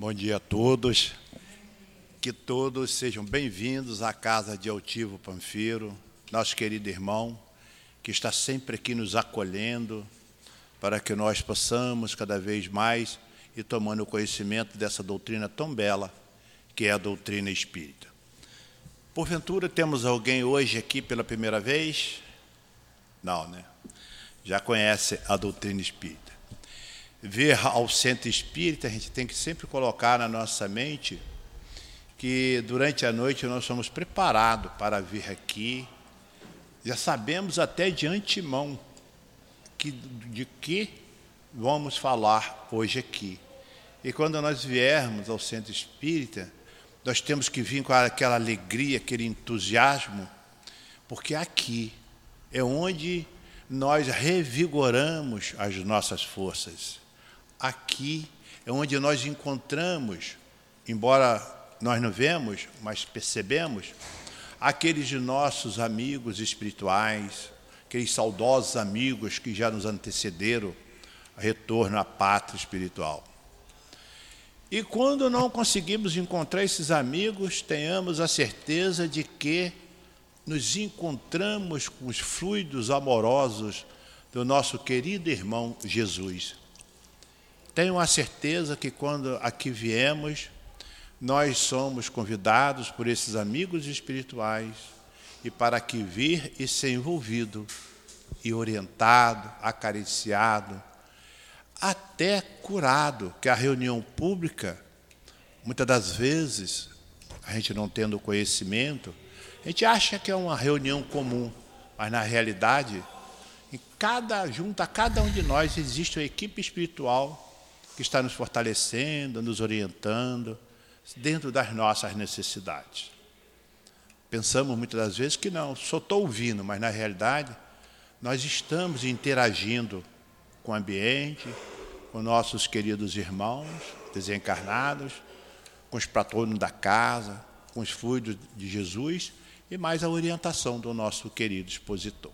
Bom dia a todos. Que todos sejam bem-vindos à casa de Altivo Panfiro, nosso querido irmão, que está sempre aqui nos acolhendo, para que nós possamos cada vez mais ir tomando conhecimento dessa doutrina tão bela, que é a doutrina espírita. Porventura temos alguém hoje aqui pela primeira vez? Não, né? Já conhece a doutrina espírita. Ver ao centro espírita, a gente tem que sempre colocar na nossa mente que durante a noite nós somos preparados para vir aqui. Já sabemos até de antemão que, de que vamos falar hoje aqui. E quando nós viermos ao centro espírita, nós temos que vir com aquela alegria, aquele entusiasmo, porque aqui é onde nós revigoramos as nossas forças. Aqui é onde nós encontramos, embora nós não vemos, mas percebemos, aqueles de nossos amigos espirituais, aqueles saudosos amigos que já nos antecederam, retorno à pátria espiritual. E quando não conseguimos encontrar esses amigos, tenhamos a certeza de que nos encontramos com os fluidos amorosos do nosso querido irmão Jesus. Tenho a certeza que quando aqui viemos, nós somos convidados por esses amigos espirituais e para que vir e ser envolvido e orientado, acariciado, até curado, que a reunião pública, muitas das vezes, a gente não tendo conhecimento, a gente acha que é uma reunião comum, mas na realidade, em cada, junto a cada um de nós existe uma equipe espiritual que está nos fortalecendo, nos orientando, dentro das nossas necessidades. Pensamos muitas das vezes que não, só estou ouvindo, mas na realidade nós estamos interagindo com o ambiente, com nossos queridos irmãos desencarnados, com os patronos da casa, com os fluidos de Jesus e mais a orientação do nosso querido expositor.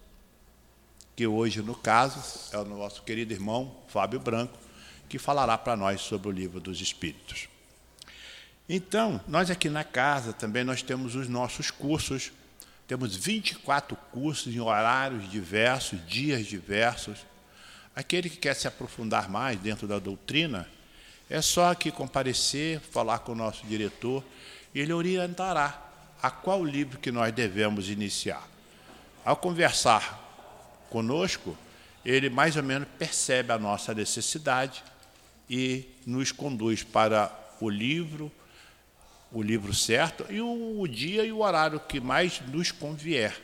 Que hoje, no caso, é o nosso querido irmão Fábio Branco, que falará para nós sobre o livro dos Espíritos. Então, nós aqui na casa também nós temos os nossos cursos. Temos 24 cursos em horários diversos, dias diversos. Aquele que quer se aprofundar mais dentro da doutrina, é só aqui comparecer, falar com o nosso diretor, e ele orientará a qual livro que nós devemos iniciar. Ao conversar conosco, ele mais ou menos percebe a nossa necessidade e nos conduz para o livro, o livro certo e o, o dia e o horário que mais nos convier.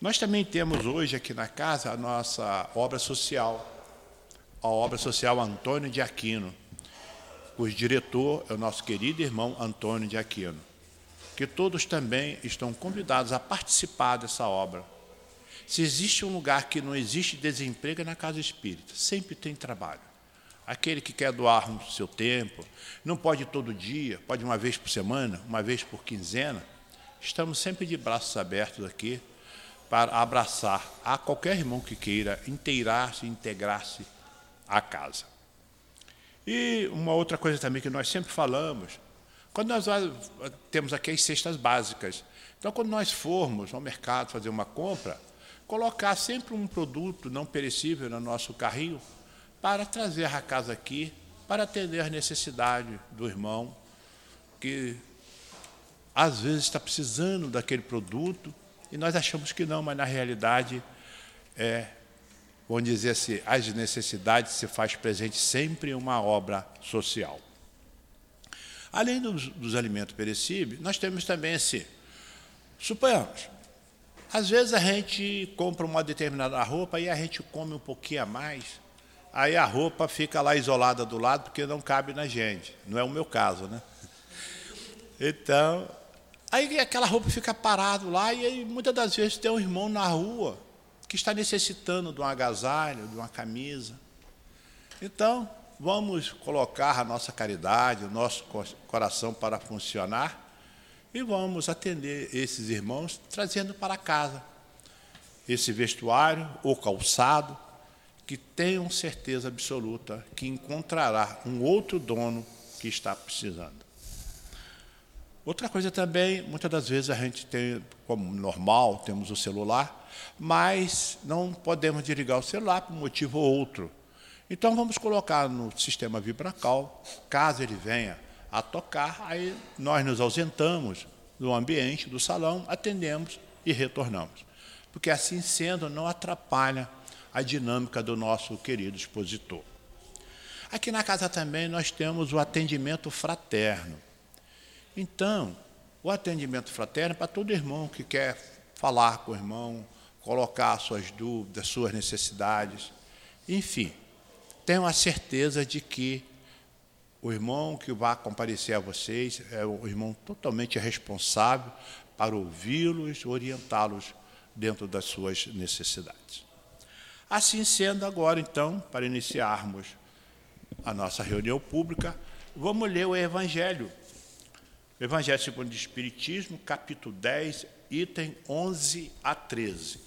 Nós também temos hoje aqui na casa a nossa obra social, a obra social Antônio de Aquino, cujo diretor é o nosso querido irmão Antônio de Aquino, que todos também estão convidados a participar dessa obra. Se existe um lugar que não existe desemprego é na casa espírita, sempre tem trabalho. Aquele que quer doar o seu tempo, não pode todo dia, pode uma vez por semana, uma vez por quinzena. Estamos sempre de braços abertos aqui para abraçar a qualquer irmão que queira inteirar-se, integrar-se à casa. E uma outra coisa também que nós sempre falamos, quando nós temos aqui as cestas básicas, então quando nós formos ao mercado fazer uma compra, colocar sempre um produto não perecível no nosso carrinho, para trazer a casa aqui, para atender as necessidades do irmão, que às vezes está precisando daquele produto, e nós achamos que não, mas na realidade, é, vamos dizer assim, as necessidades se faz presente sempre em uma obra social. Além dos, dos alimentos perecíveis, nós temos também esse, suponhamos, às vezes a gente compra uma determinada roupa e a gente come um pouquinho a mais, Aí a roupa fica lá isolada do lado porque não cabe na gente. Não é o meu caso, né? Então, aí aquela roupa fica parada lá e aí, muitas das vezes tem um irmão na rua que está necessitando de um agasalho, de uma camisa. Então, vamos colocar a nossa caridade, o nosso coração para funcionar e vamos atender esses irmãos trazendo para casa esse vestuário ou calçado que tenham certeza absoluta que encontrará um outro dono que está precisando. Outra coisa também, muitas das vezes a gente tem, como normal, temos o celular, mas não podemos desligar o celular por um motivo ou outro. Então vamos colocar no sistema Vibracal, caso ele venha a tocar, aí nós nos ausentamos do ambiente, do salão, atendemos e retornamos. Porque assim sendo, não atrapalha a dinâmica do nosso querido expositor. Aqui na casa também nós temos o atendimento fraterno. Então, o atendimento fraterno é para todo irmão que quer falar com o irmão, colocar suas dúvidas, suas necessidades. Enfim, tenho a certeza de que o irmão que vai comparecer a vocês é o irmão totalmente responsável para ouvi-los, orientá-los dentro das suas necessidades. Assim sendo, agora então, para iniciarmos a nossa reunião pública, vamos ler o Evangelho Evangelho segundo o Espiritismo, capítulo 10, item 11 a 13,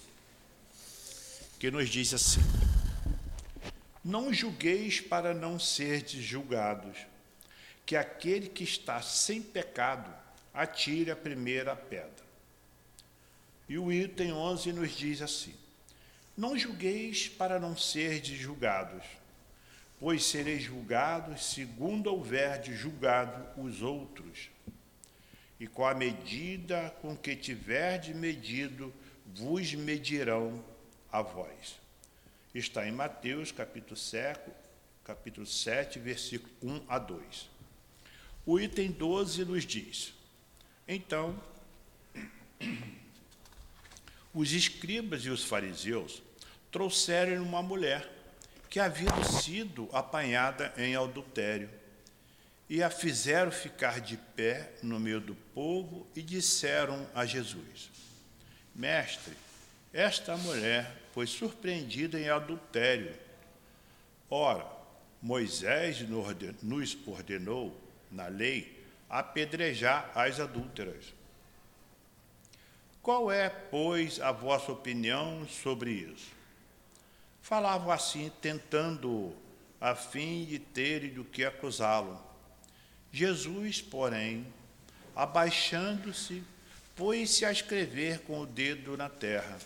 que nos diz assim: Não julgueis para não serdes julgados, que aquele que está sem pecado atire a primeira pedra. E o item 11 nos diz assim: Não julgueis para não serdes julgados, pois sereis julgados segundo houverdes julgado os outros e com a medida com que tiverdes medido, vos medirão a vós. Está em Mateus, capítulo 7, capítulo 7, versículo 1 a 2. O item 12 nos diz: Então, os escribas e os fariseus trouxeram uma mulher que havia sido apanhada em adultério e a fizeram ficar de pé no meio do povo e disseram a Jesus: Mestre, esta mulher foi surpreendida em adultério. Ora, Moisés nos ordenou, na lei, apedrejar as adúlteras. Qual é, pois, a vossa opinião sobre isso? Falavam assim, tentando, a fim de terem do que acusá-lo. Jesus, porém, abaixando-se, pôs-se a escrever com o dedo na terra.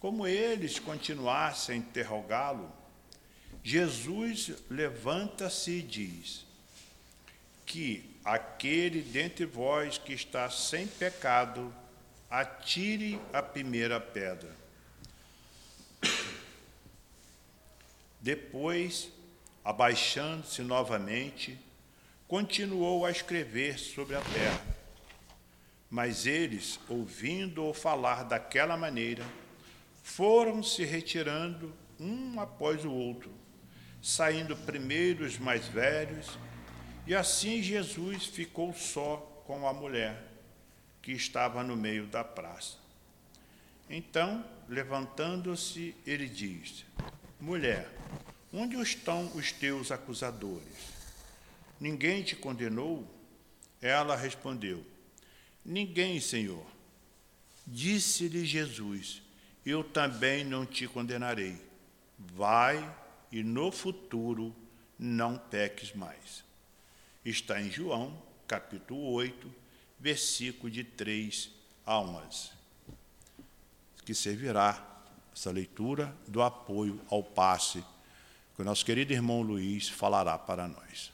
Como eles continuassem a interrogá-lo, Jesus levanta-se e diz: Que aquele dentre vós que está sem pecado, atire a primeira pedra. Depois, abaixando-se novamente, continuou a escrever sobre a terra. Mas eles, ouvindo-o falar daquela maneira, foram se retirando um após o outro, saindo primeiro os mais velhos, e assim Jesus ficou só com a mulher que estava no meio da praça. Então, levantando-se, ele disse: Mulher, onde estão os teus acusadores? Ninguém te condenou? Ela respondeu: Ninguém, Senhor. Disse-lhe Jesus: Eu também não te condenarei. Vai e no futuro não peques mais. Está em João, capítulo 8, versículo de 3 a 11. Que servirá essa leitura do apoio ao passe que o nosso querido irmão Luiz falará para nós.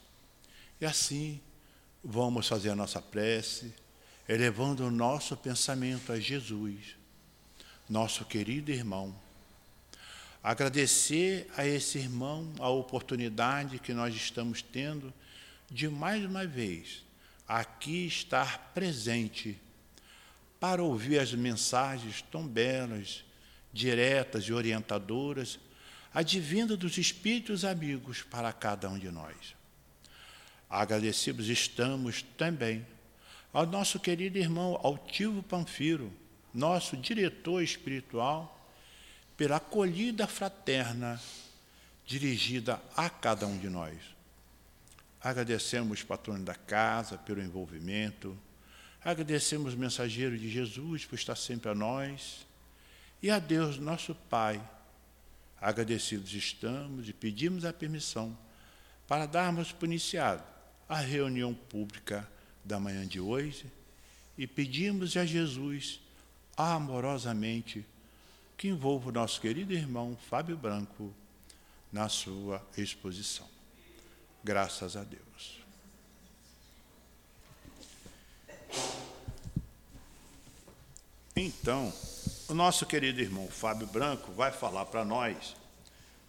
E assim vamos fazer a nossa prece, elevando o nosso pensamento a Jesus, nosso querido irmão. Agradecer a esse irmão a oportunidade que nós estamos tendo de mais uma vez aqui estar presente para ouvir as mensagens tão belas, diretas e orientadoras, advindo dos Espíritos amigos para cada um de nós. Agradecidos estamos também ao nosso querido irmão Altivo Panfiro, nosso diretor espiritual, pela acolhida fraterna dirigida a cada um de nós. Agradecemos o patrono da casa pelo envolvimento, agradecemos mensageiro de Jesus por estar sempre a nós, e a Deus, nosso Pai, agradecidos estamos e pedimos a permissão para darmos por iniciado a reunião pública da manhã de hoje e pedimos a Jesus amorosamente que envolva o nosso querido irmão Fábio Branco na sua exposição. Graças a Deus. Então, o nosso querido irmão Fábio Branco vai falar para nós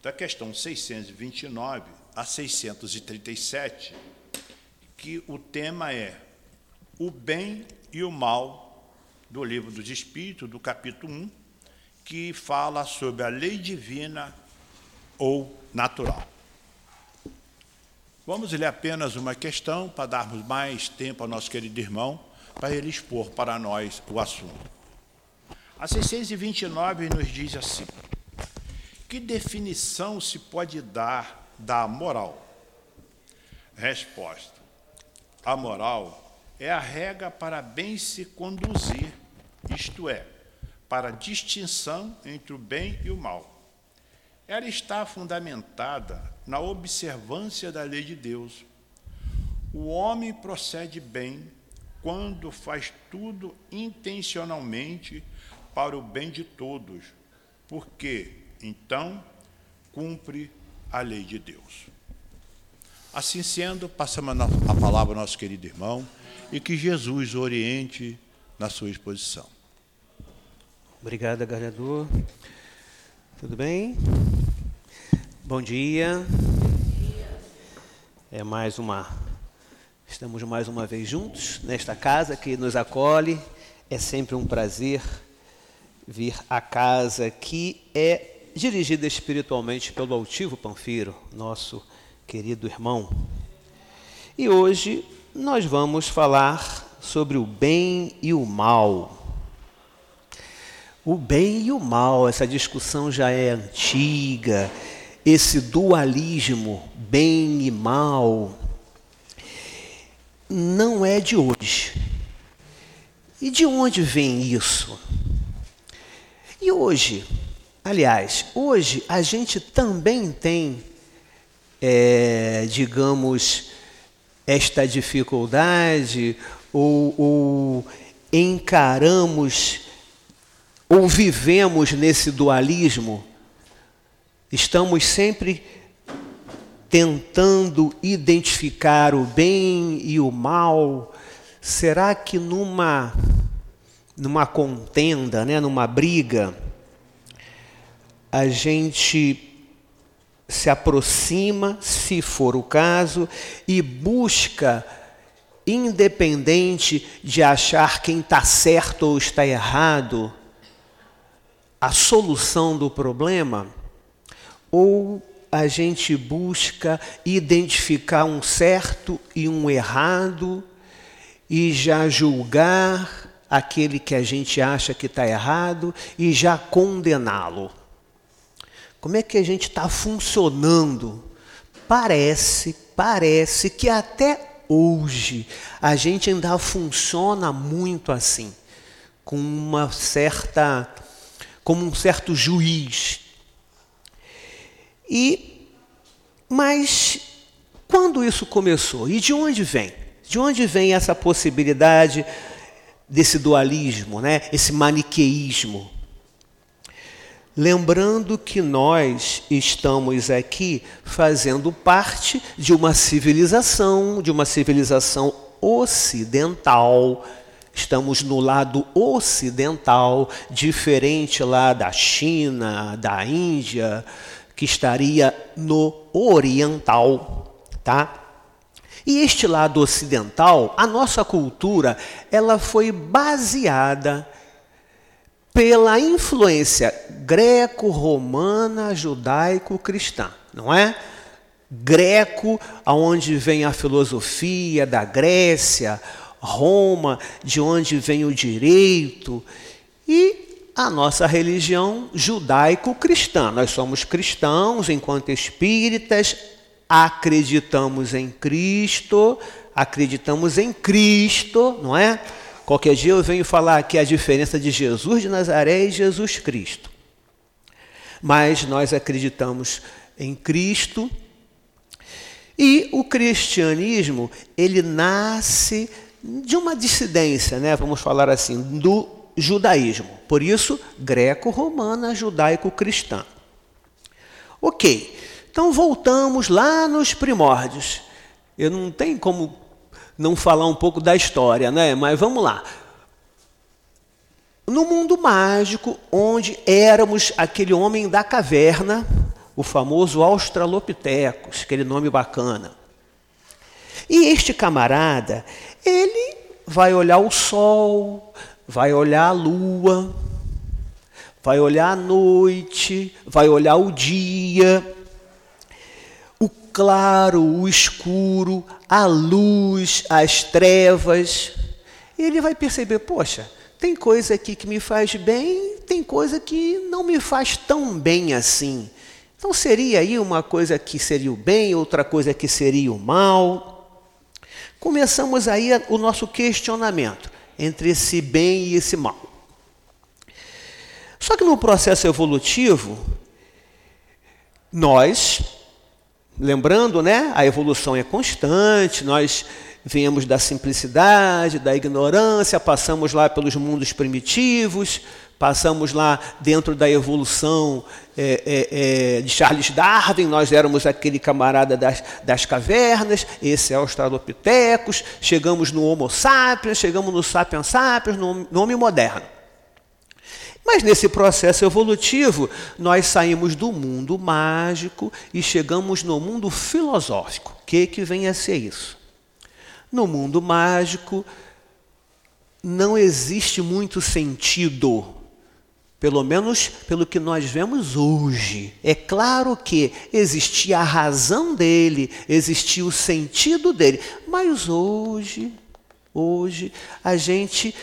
da questão 629 a 637, que o tema é o bem e o mal do livro dos Espíritos, do capítulo 1, que fala sobre a lei divina ou natural. Vamos ler apenas uma questão para darmos mais tempo ao nosso querido irmão para ele expor para nós o assunto. A 629 nos diz assim: Que definição se pode dar da moral? Resposta: A moral é a regra para bem se conduzir, isto é, para distinção entre o bem e o mal. Ela está fundamentada na observância da lei de Deus. O homem procede bem quando faz tudo intencionalmente para o bem de todos, porque então cumpre a lei de Deus. Assim sendo, passamos a palavra ao nosso querido irmão e que Jesus oriente na sua exposição. Obrigado, galhador. Tudo bem? Bom dia. É mais uma. Estamos mais uma vez juntos nesta casa que nos acolhe. É sempre um prazer vir à casa que é dirigida espiritualmente pelo altivo Panfiro, nosso querido irmão. E hoje nós vamos falar sobre o bem e o mal. O bem e o mal, essa discussão já é antiga, esse dualismo, bem e mal, não é de hoje. E de onde vem isso? E hoje, aliás, hoje a gente também tem, é, digamos, esta dificuldade, ou, ou encaramos ou vivemos nesse dualismo, estamos sempre tentando identificar o bem e o mal. Será que numa numa contenda, né, numa briga, a gente se aproxima, se for o caso, e busca independente de achar quem está certo ou está errado, a solução do problema, ou a gente busca identificar um certo e um errado e já julgar aquele que a gente acha que está errado e já condená-lo. Como é que a gente está funcionando? Parece, parece que até hoje a gente ainda funciona muito assim, com uma certa como um certo juiz. E mas quando isso começou e de onde vem? De onde vem essa possibilidade desse dualismo, né? Esse maniqueísmo? Lembrando que nós estamos aqui fazendo parte de uma civilização, de uma civilização ocidental, Estamos no lado ocidental, diferente lá da China, da Índia, que estaria no oriental, tá? E este lado ocidental, a nossa cultura, ela foi baseada pela influência greco-romana, judaico-cristã, não é? Greco, aonde vem a filosofia da Grécia, Roma, de onde vem o direito, e a nossa religião judaico-cristã. Nós somos cristãos enquanto espíritas, acreditamos em Cristo, acreditamos em Cristo, não é? Qualquer dia eu venho falar aqui a diferença de Jesus de Nazaré e Jesus Cristo. mas nós acreditamos em Cristo. E o cristianismo, ele nasce de uma dissidência, né, vamos falar assim, do judaísmo. Por isso, greco-romana, judaico-cristã. Ok, então voltamos lá nos primórdios. Eu não tenho como não falar um pouco da história, né? Mas vamos lá. No mundo mágico, onde éramos aquele homem da caverna, o famoso Australopithecus, aquele nome bacana. E este camarada, ele vai olhar o sol, vai olhar a lua, vai olhar a noite, vai olhar o dia, claro, o escuro, a luz, as trevas. E ele vai perceber, poxa, tem coisa aqui que me faz bem, tem coisa que não me faz tão bem assim. Então seria aí uma coisa que seria o bem, outra coisa que seria o mal. Começamos aí o nosso questionamento entre esse bem e esse mal. Só que no processo evolutivo, nós, lembrando, né, a evolução é constante, nós viemos da simplicidade, da ignorância, passamos lá pelos mundos primitivos, passamos lá dentro da evolução é, é, é, de Charles Darwin, nós éramos aquele camarada das, das cavernas, esse é o Australopithecus, chegamos no Homo sapiens, chegamos no Sapiens sapiens, no, no homem moderno. Mas nesse processo evolutivo, nós saímos do mundo mágico e chegamos no mundo filosófico. O que, que vem a ser isso? No mundo mágico, não existe muito sentido pelo menos pelo que nós vemos hoje. É claro que existia a razão dele, existia o sentido dele, mas hoje, hoje a gente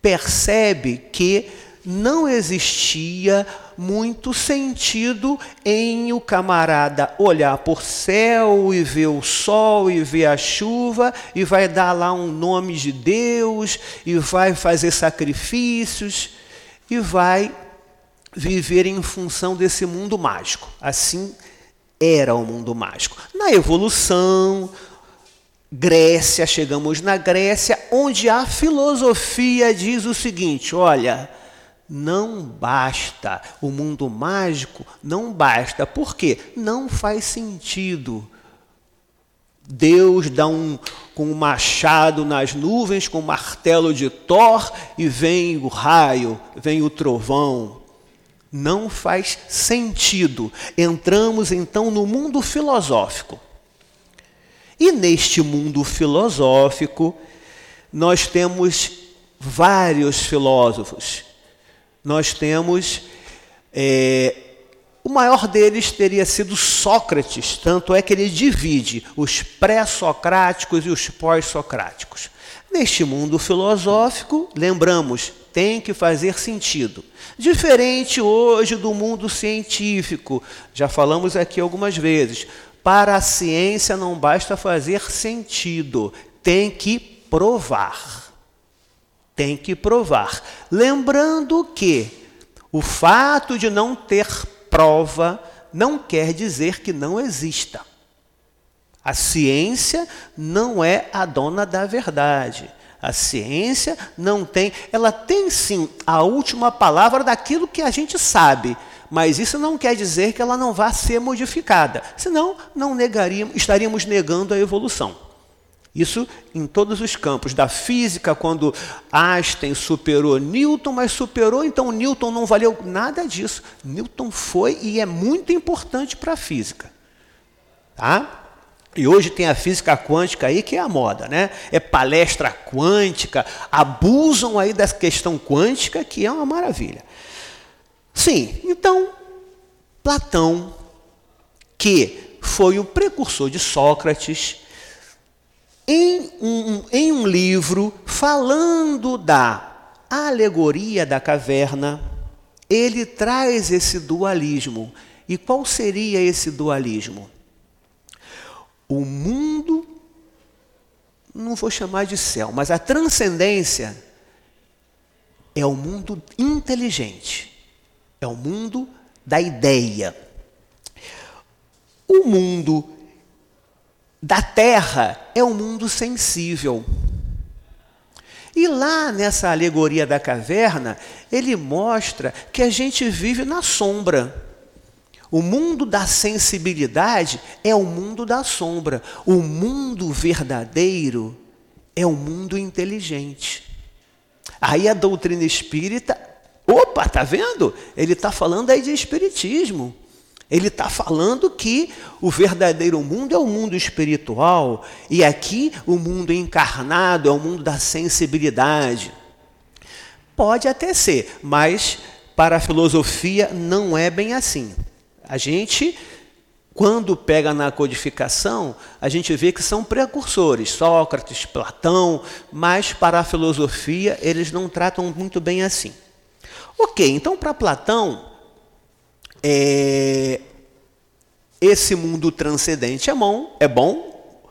percebe que não existia muito sentido em o camarada olhar por céu e ver o sol e ver a chuva e vai dar lá um nome de Deus e vai fazer sacrifícios e vai viver em função desse mundo mágico. Assim era o mundo mágico. Na evolução, Grécia, chegamos na Grécia, onde a filosofia diz o seguinte: olha, não basta, o mundo mágico não basta. Por quê? Não faz sentido. Deus dá um com um machado nas nuvens, com um martelo de Thor, e vem o raio, vem o trovão. Não faz sentido. Entramos então no mundo filosófico. E neste mundo filosófico, nós temos vários filósofos. Nós temos é, o maior deles teria sido Sócrates, tanto é que ele divide os pré-socráticos e os pós-socráticos. Neste mundo filosófico, lembramos, tem que fazer sentido. Diferente hoje do mundo científico, já falamos aqui algumas vezes. Para a ciência não basta fazer sentido, tem que provar. Tem que provar. Lembrando que o fato de não ter prova não quer dizer que não exista. A ciência não é a dona da verdade. A ciência não tem, ela tem sim a última palavra daquilo que a gente sabe, mas isso não quer dizer que ela não vá ser modificada. Senão, não negaríamos, estaríamos negando a evolução. Isso em todos os campos. Da física, quando Einstein superou Newton, mas superou, então Newton não valeu nada disso. Newton foi e é muito importante para a física. Tá? E hoje tem a física quântica aí que é a moda, né? É palestra quântica, abusam aí dessa questão quântica que é uma maravilha. Sim, então Platão, que foi o precursor de Sócrates, em um, em um livro falando da alegoria da caverna, ele traz esse dualismo. E qual seria esse dualismo? O mundo, não vou chamar de céu, mas a transcendência é o mundo inteligente, é o mundo da ideia. O mundo da terra é um mundo sensível. E lá nessa alegoria da caverna, ele mostra que a gente vive na sombra. O mundo da sensibilidade é o mundo da sombra. O mundo verdadeiro é o mundo inteligente. Aí a doutrina espírita, opa, tá vendo? Ele está falando aí de espiritismo. Ele está falando que o verdadeiro mundo é o mundo espiritual e aqui o mundo encarnado é o mundo da sensibilidade. Pode até ser, mas para a filosofia não é bem assim. A gente, quando pega na codificação, a gente vê que são precursores, Sócrates, Platão, mas para a filosofia eles não tratam muito bem assim. Ok, então para Platão, é, esse mundo transcendente é bom, é bom,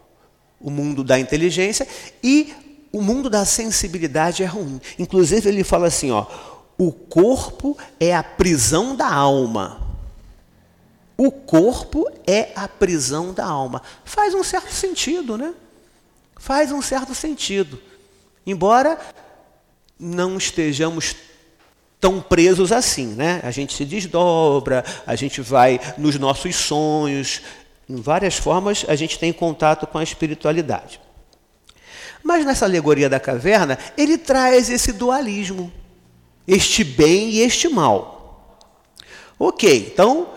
o mundo da inteligência, e o mundo da sensibilidade é ruim. Inclusive, ele fala assim: ó, o corpo é a prisão da alma. O corpo é a prisão da alma. Faz um certo sentido, né? Faz um certo sentido. Embora não estejamos tão presos assim, né? A gente se desdobra, a gente vai nos nossos sonhos, em várias formas a gente tem contato com a espiritualidade. Mas nessa alegoria da caverna, ele traz esse dualismo, este bem e este mal. Ok, então,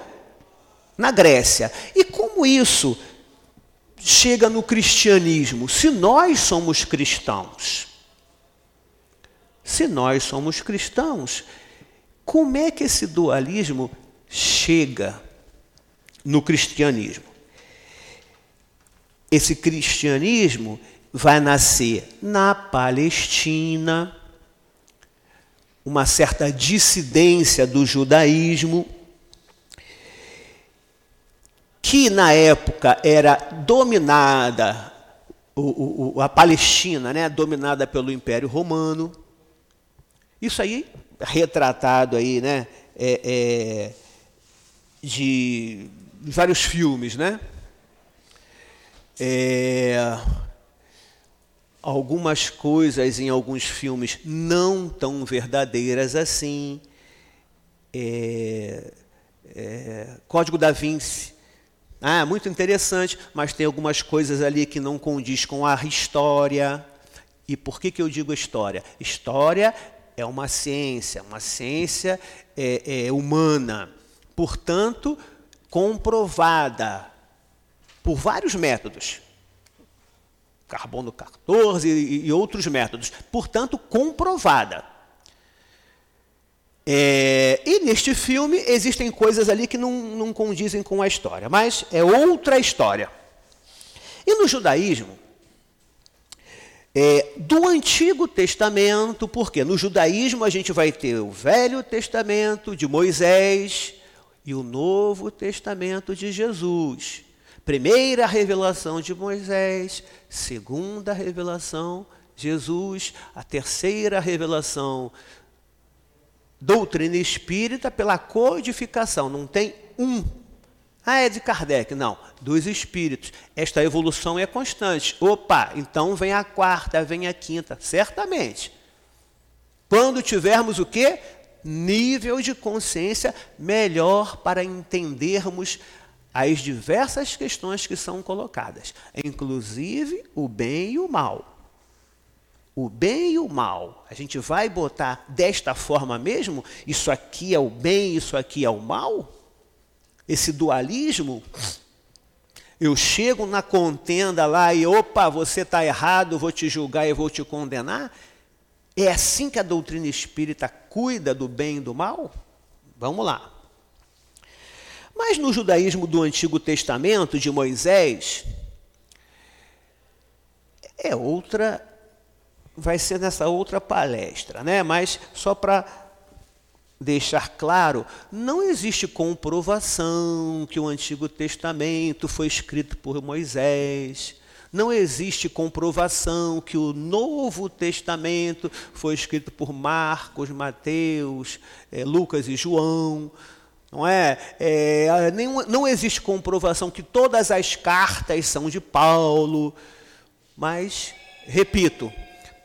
na Grécia. E como isso chega no cristianismo? Se nós somos cristãos, se nós somos cristãos, como é que esse dualismo chega no cristianismo? Esse cristianismo vai nascer na Palestina, uma certa dissidência do judaísmo, que na época era dominada, a Palestina, né, dominada pelo Império Romano. Isso aí, retratado aí, né? É, é, de vários filmes, né? É, algumas coisas em alguns filmes não tão verdadeiras assim. É, é, Código da Vinci. Ah, muito interessante, mas tem algumas coisas ali que não condiz com a história. E por que, que eu digo história? História é uma ciência, uma ciência é, é, humana, portanto, comprovada por vários métodos. Carbono 14 e, e outros métodos, portanto, comprovada. É, e neste filme existem coisas ali que não, não condizem com a história, mas é outra história. E no judaísmo, é, do Antigo Testamento, porque no judaísmo a gente vai ter o Velho Testamento de Moisés e o Novo Testamento de Jesus. Primeira revelação de Moisés, segunda revelação Jesus, a terceira revelação doutrina espírita pela codificação, não tem um ah, é de Kardec. Não, dos espíritos. Esta evolução é constante. Opa, então vem a quarta, vem a quinta. Certamente. Quando tivermos o quê? Nível de consciência melhor para entendermos as diversas questões que são colocadas, inclusive o bem e o mal. O bem e o mal. A gente vai botar desta forma mesmo? Isso aqui é o bem, isso aqui é o mal? Esse dualismo, eu chego na contenda lá e, opa, você está errado, vou te julgar e vou te condenar? É assim que a doutrina espírita cuida do bem e do mal? Vamos lá. Mas no judaísmo do Antigo Testamento, de Moisés, é outra, vai ser nessa outra palestra, né? Mas só para deixar claro, não existe comprovação que o Antigo Testamento foi escrito por Moisés. Não existe comprovação que o Novo Testamento foi escrito por Marcos, Mateus, é, Lucas e João. Não é, é nenhum, não existe comprovação que todas as cartas são de Paulo, mas repito,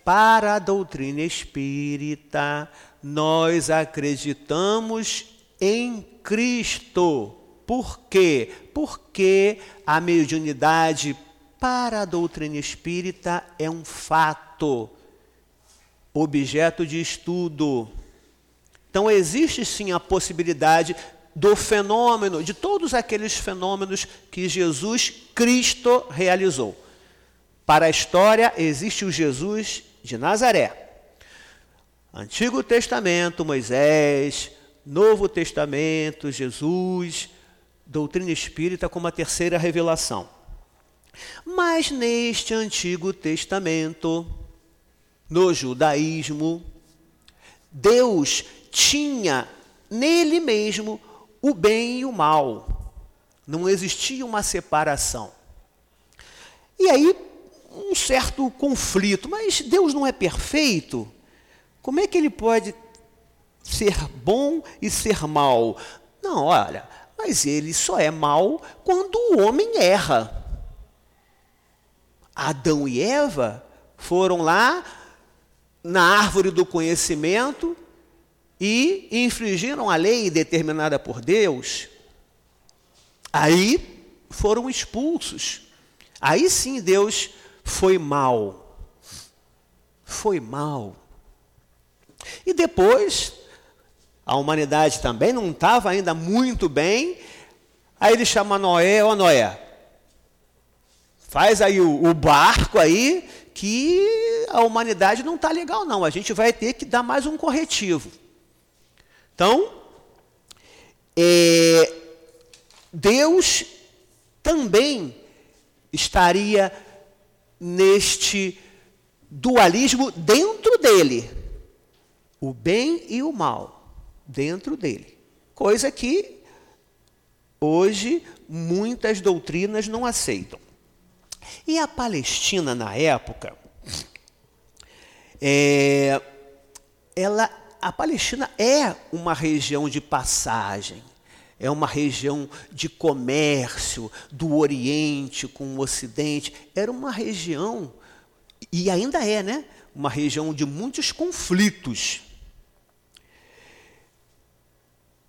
para a doutrina espírita, nós acreditamos em Cristo. Por quê? Porque a mediunidade para a doutrina espírita é um fato, objeto de estudo. Então existe sim a possibilidade do fenômeno, de todos aqueles fenômenos que Jesus Cristo realizou. Para a história existe o Jesus de Nazaré. Antigo Testamento, Moisés, Novo Testamento, Jesus, doutrina espírita como a terceira revelação. Mas neste Antigo Testamento, no judaísmo, Deus tinha nele mesmo o bem e o mal. Não existia uma separação. E aí, um certo conflito. Mas Deus não é perfeito? Como é que ele pode ser bom e ser mal? Não, olha, mas ele só é mal quando o homem erra. Adão e Eva foram lá na árvore do conhecimento e infringiram a lei determinada por Deus. Aí foram expulsos. Aí sim Deus foi mal. Foi mal. E depois, a humanidade também não estava ainda muito bem. Aí ele chama Noé, ó Noé, faz aí o, o barco aí, que a humanidade não está legal não. A gente vai ter que dar mais um corretivo. Então, é, Deus também estaria neste dualismo dentro dele. O bem e o mal dentro dele. Coisa que hoje muitas doutrinas não aceitam. E a Palestina, na época, é, ela, a Palestina é uma região de passagem é uma região de comércio do Oriente com o Ocidente. Era uma região, e ainda é, né? Uma região de muitos conflitos.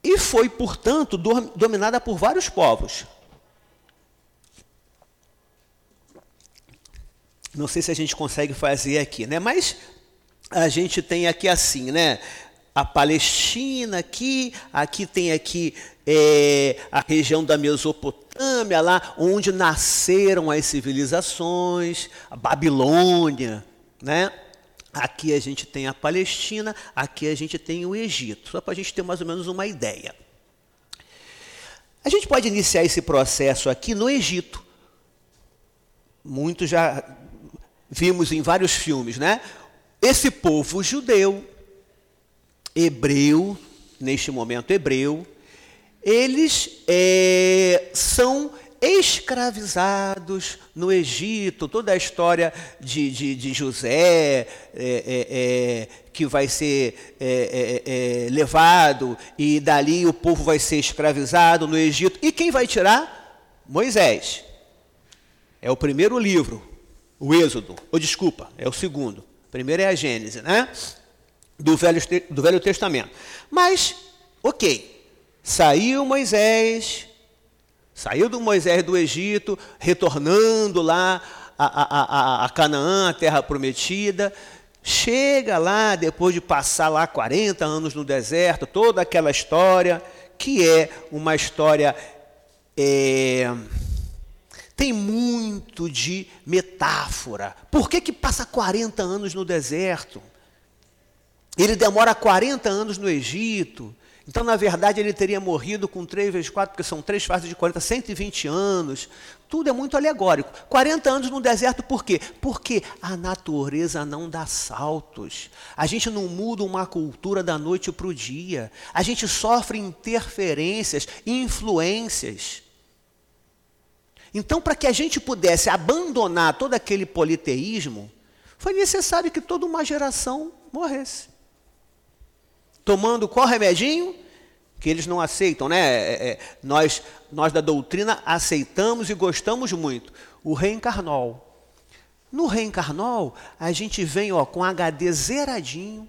E foi, portanto, dominada por vários povos. Não sei se a gente consegue fazer aqui, né? Mas a gente tem aqui assim, né? a Palestina aqui, aqui tem aqui é, a região da Mesopotâmia, lá onde nasceram as civilizações, a Babilônia, né? Aqui a gente tem a Palestina, aqui a gente tem o Egito, só para a gente ter mais ou menos uma ideia. A gente pode iniciar esse processo aqui no Egito. Muitos já vimos em vários filmes, né? Esse povo judeu, hebreu, neste momento hebreu, eles é, são escravizados no Egito, toda a história de, de, de José, é, é, é que vai ser é, é, levado, e dali o povo vai ser escravizado no Egito. E quem vai tirar? Moisés. É o primeiro livro, o Êxodo. Ou desculpa, é o segundo. O primeiro é a Gênesis, né? do Velho, do Velho Testamento. Mas, ok, saiu Moisés, saiu do Moisés do Egito, retornando lá a, a, a, a Canaã, a terra prometida, chega lá, depois de passar lá 40 anos no deserto, toda aquela história, que é uma história. É, tem muito de metáfora. Por que, que passa 40 anos no deserto? Ele demora 40 anos no Egito. Então, na verdade, ele teria morrido com 3 vezes 4, porque são três fases de 40, 120 anos. Tudo é muito alegórico. 40 anos no deserto, por quê? Porque a natureza não dá saltos. A gente não muda uma cultura da noite para o dia. A gente sofre interferências, influências. Então, para que a gente pudesse abandonar todo aquele politeísmo, foi necessário que toda uma geração morresse tomando qual remedinho? que eles não aceitam, né? É, é, nós, nós da doutrina aceitamos e gostamos muito. O reencarnol. No reencarnol, a gente vem ó, com HD zeradinho,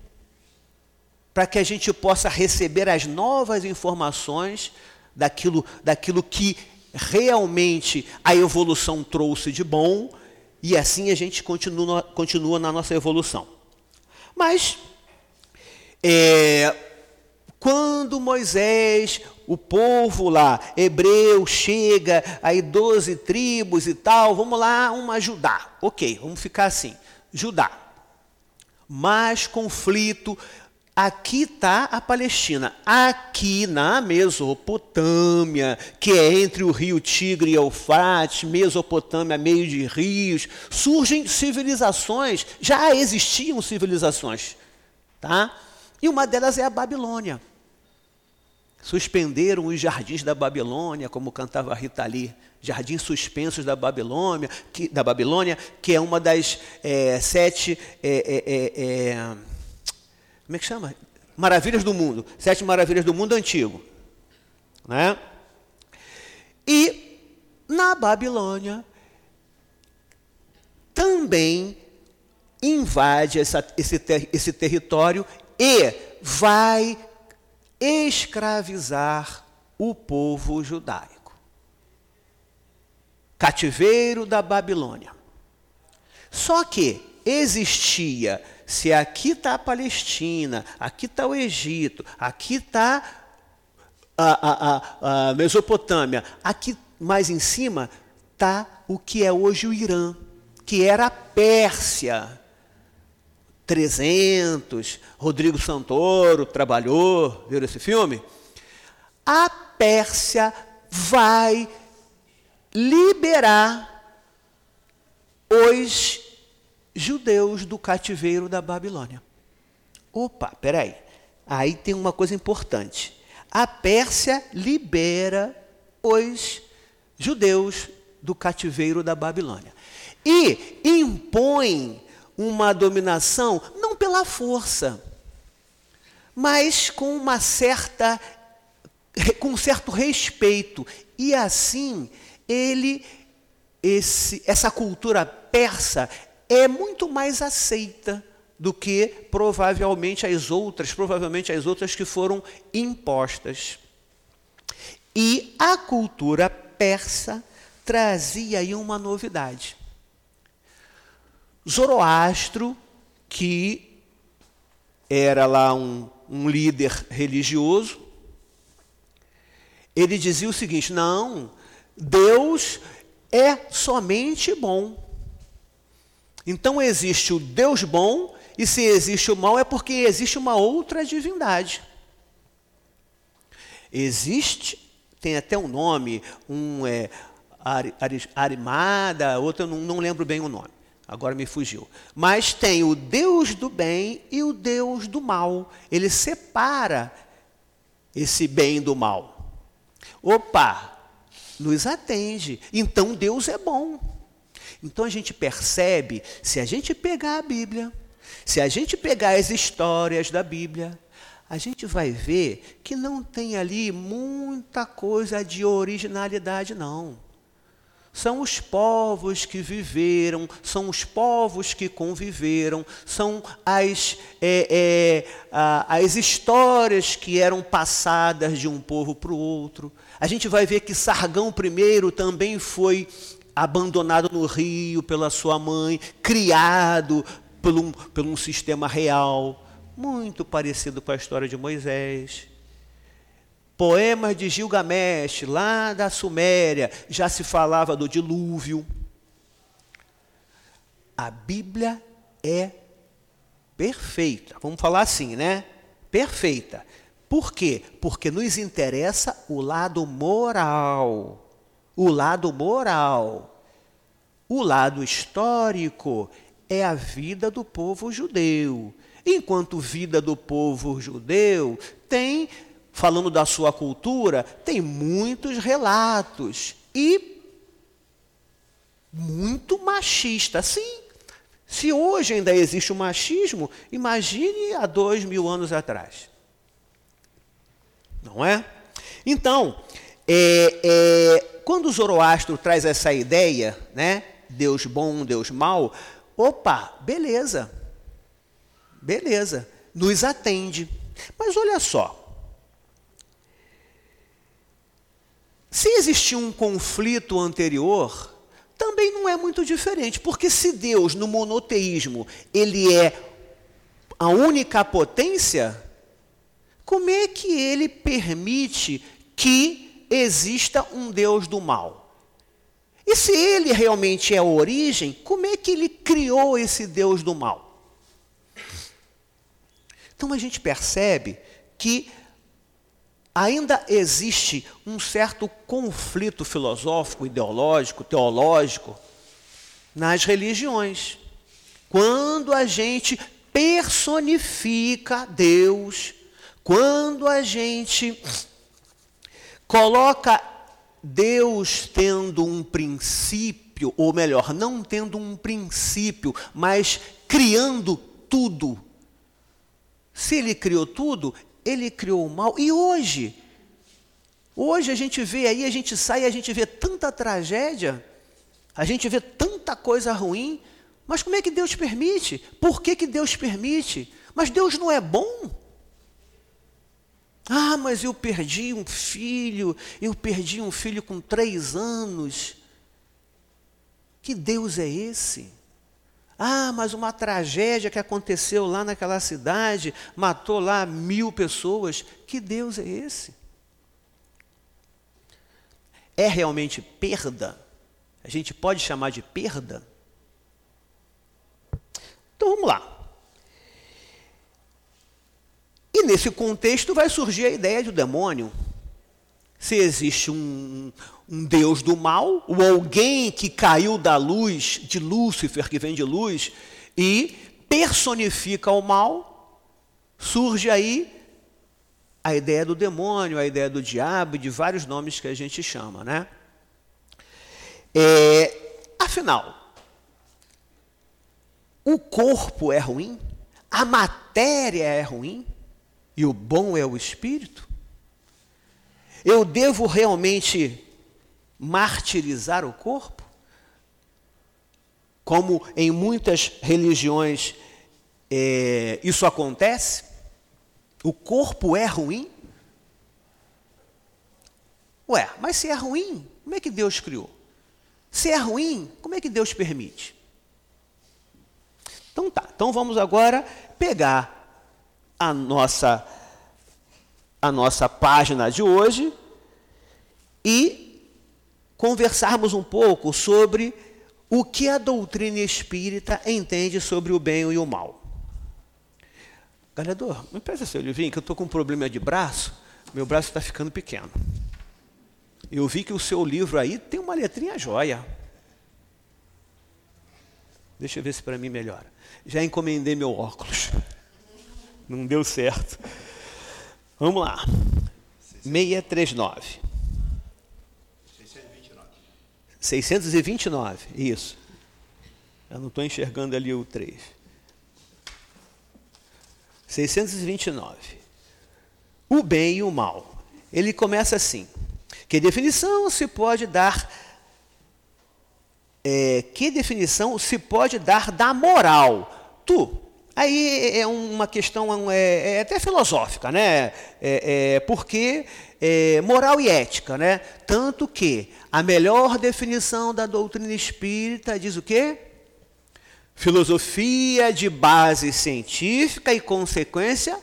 para que a gente possa receber as novas informações daquilo, daquilo que realmente a evolução trouxe de bom, e assim a gente continua, continua na nossa evolução. Mas, é, quando Moisés, o povo lá, hebreu, chega, aí 12 tribos e tal, vamos lá, uma Judá. Ok, vamos ficar assim. Judá. Mais conflito. Aqui está a Palestina. Aqui na Mesopotâmia, que é entre o rio Tigre e Eufrates, Mesopotâmia, meio de rios, surgem civilizações, já existiam civilizações, tá? E uma delas é a Babilônia. Suspenderam os jardins da Babilônia, como cantava Rita Lee, jardins suspensos da Babilônia, que, da Babilônia, que é uma das é, sete. É, é, como é que chama? Maravilhas do mundo. Sete maravilhas do mundo antigo. Né? E na Babilônia também invade essa, esse, ter, esse território e vai escravizar o povo judaico. Cativeiro da Babilônia. Só que existia, se aqui está a Palestina, aqui está o Egito, aqui está a, a, a, Mesopotâmia, aqui mais em cima está o que é hoje o Irã, que era a Pérsia. 300, Rodrigo Santoro trabalhou, viu esse filme? A Pérsia vai liberar os judeus do cativeiro da Babilônia. Opa, peraí. Aí tem uma coisa importante. A Pérsia libera os judeus do cativeiro da Babilônia. E impõe uma dominação não pela força, mas com uma certa com um certo respeito. E assim, ele esse essa cultura persa é muito mais aceita do que provavelmente as outras, provavelmente as outras que foram impostas. E a cultura persa trazia aí uma novidade. Zoroastro, que era lá um, um líder religioso, ele dizia o seguinte: não, Deus é somente bom. Então existe o Deus bom, e se existe o mal é porque existe uma outra divindade. Existe, tem até um nome, um é, Arimada, outro eu não, não lembro bem o nome agora me fugiu. Mas tem o Deus do bem e o Deus do mal. Ele separa esse bem do mal. Opa, nos atende. Então Deus é bom. Então a gente percebe, se a gente pegar a Bíblia, se a gente pegar as histórias da Bíblia, a gente vai ver que não tem ali muita coisa de originalidade, não. São os povos que viveram, são os povos que conviveram, são as, é, é, as histórias que eram passadas de um povo para o outro. A gente vai ver que Sargão I também foi abandonado no rio pela sua mãe, criado por um, por um sistema real, muito parecido com a história de Moisés. Poemas de Gilgamesh, lá da Suméria, já se falava do dilúvio. A Bíblia é perfeita. Vamos falar assim, né? Perfeita. Por quê? Porque nos interessa o lado moral. O lado moral. O lado histórico é a vida do povo judeu. Enquanto vida do povo judeu tem falando da sua cultura, tem muitos relatos e muito machista. Sim, se hoje ainda existe o machismo, imagine há dois mil anos atrás. Não é? Então, é, é, quando o Zoroastro traz essa ideia, né? Deus bom, Deus mau, opa, beleza. Beleza. Nos atende. Mas olha só. Se existia um conflito anterior, também não é muito diferente, porque se Deus no monoteísmo, ele é a única potência, como é que ele permite que exista um Deus do mal? E se ele realmente é a origem, como é que ele criou esse Deus do mal? Então a gente percebe que ainda existe um certo conflito filosófico, ideológico, teológico nas religiões. Quando a gente personifica Deus, quando a gente coloca Deus tendo um princípio, ou melhor, não tendo um princípio, mas criando tudo. Se ele criou tudo, ele criou o mal. E hoje, hoje a gente vê aí, a gente sai, a gente vê tanta tragédia, a gente vê tanta coisa ruim, mas como é que Deus permite? Por que, que Deus permite? Mas Deus não é bom? Ah, mas eu perdi um filho, eu perdi um filho com três anos. Que Deus é esse? Ah, mas uma tragédia que aconteceu lá naquela cidade, matou lá mil pessoas. Que Deus é esse? É realmente perda? A gente pode chamar de perda? Então vamos lá. E nesse contexto vai surgir a ideia do demônio. Se existe um, um Deus do mal, ou alguém que caiu da luz, de Lúcifer, que vem de luz, e personifica o mal, surge aí a ideia do demônio, a ideia do diabo, de vários nomes que a gente chama, né? É, afinal, o corpo é ruim, a matéria é ruim e o bom é o espírito? Eu devo realmente martirizar o corpo? Como em muitas religiões é, isso acontece? O corpo é ruim? Ué, mas se é ruim, como é que Deus criou? Se é ruim, como é que Deus permite? Então tá, então vamos agora pegar a nossa a nossa página de hoje e conversarmos um pouco sobre o que a doutrina espírita entende sobre o bem e o mal. Galhador, me peça seu livrinho, que eu estou com um problema de braço, meu braço está ficando pequeno. Eu vi que o seu livro aí tem uma letrinha jóia. Deixa eu ver se para mim melhora já encomendei meu óculos. Não deu certo. Vamos lá. 639. 629. 629, isso. Eu não estou enxergando ali o 3. 629. O bem e o mal. Ele começa assim. Que definição se pode dar é, que definição se pode dar da moral? Tu. Aí é uma questão é, é até filosófica, né? É, é porque é, moral e ética, né? Tanto que a melhor definição da doutrina espírita diz o quê? Filosofia de base científica e consequência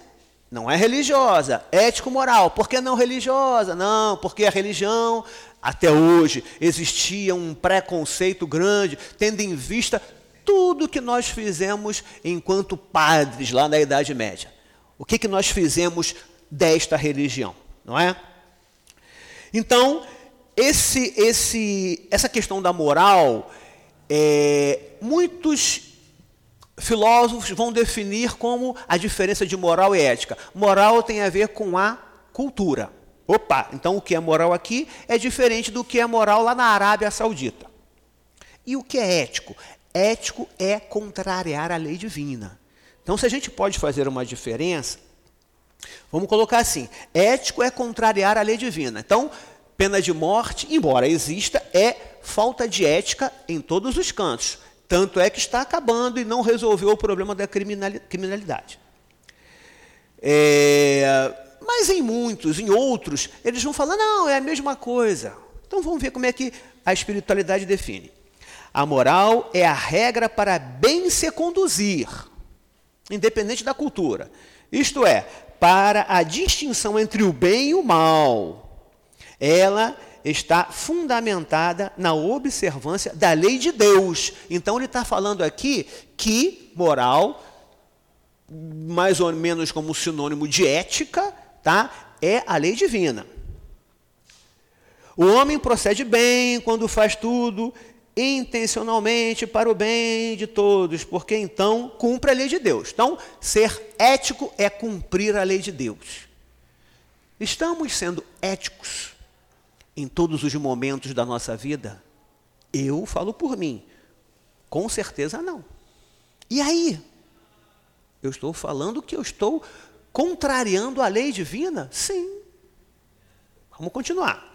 não é religiosa, ético-moral. Por que não religiosa? Não, porque a religião até hoje existia um preconceito grande, tendo em vista tudo que nós fizemos enquanto padres lá na Idade Média. O que, que nós fizemos desta religião, não é? Então, esse, esse, essa questão da moral, é, muitos filósofos vão definir como a diferença de moral e ética. Moral tem a ver com a cultura. Opa, então o que é moral aqui é diferente do que é moral lá na Arábia Saudita. E o que é ético? Ético é contrariar a lei divina. Então, se a gente pode fazer uma diferença, Vamos colocar assim: ético é contrariar a lei divina. Então, pena de morte, embora exista, é falta de ética em todos os cantos. Tanto é que está acabando e não resolveu o problema da criminalidade. É, mas em muitos, em outros, eles vão falar: não, é a mesma coisa. Então vamos ver como é que a espiritualidade define. A moral é a regra para bem se conduzir, independente da cultura. Isto é, para a distinção entre o bem e o mal. Ela está fundamentada na observância da lei de Deus. Então ele está falando aqui que moral, mais ou menos como sinônimo de ética, tá? É a lei divina. O homem procede bem quando faz tudo intencionalmente para o bem de todos, porque então cumpre a lei de Deus. Então, ser ético é cumprir a lei de Deus. Estamos sendo éticos em todos os momentos da nossa vida? Eu falo por mim. Com certeza não. E aí? Eu estou falando que eu estou contrariando a lei divina? Sim. Vamos continuar.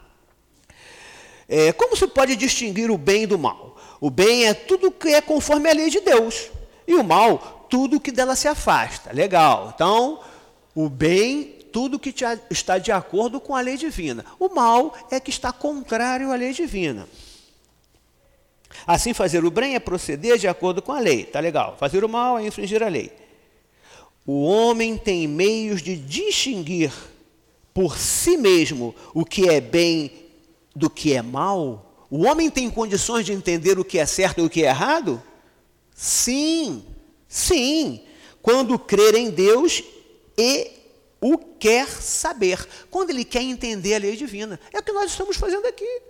É, como se pode distinguir o bem do mal? O bem é tudo que é conforme a lei de Deus. E o mal, tudo que dela se afasta. Legal. Então, o bem tudo que está de acordo com a lei divina. O mal é que está contrário à lei divina. Assim, fazer o bem é proceder de acordo com a lei. Tá legal. Fazer o mal é infringir a lei. O homem tem meios de distinguir por si mesmo o que é bem do que é mal. O homem tem condições de entender o que é certo e o que é errado? Sim, sim. Quando crer em Deus e o quer saber, quando ele quer entender a lei divina. É o que nós estamos fazendo aqui.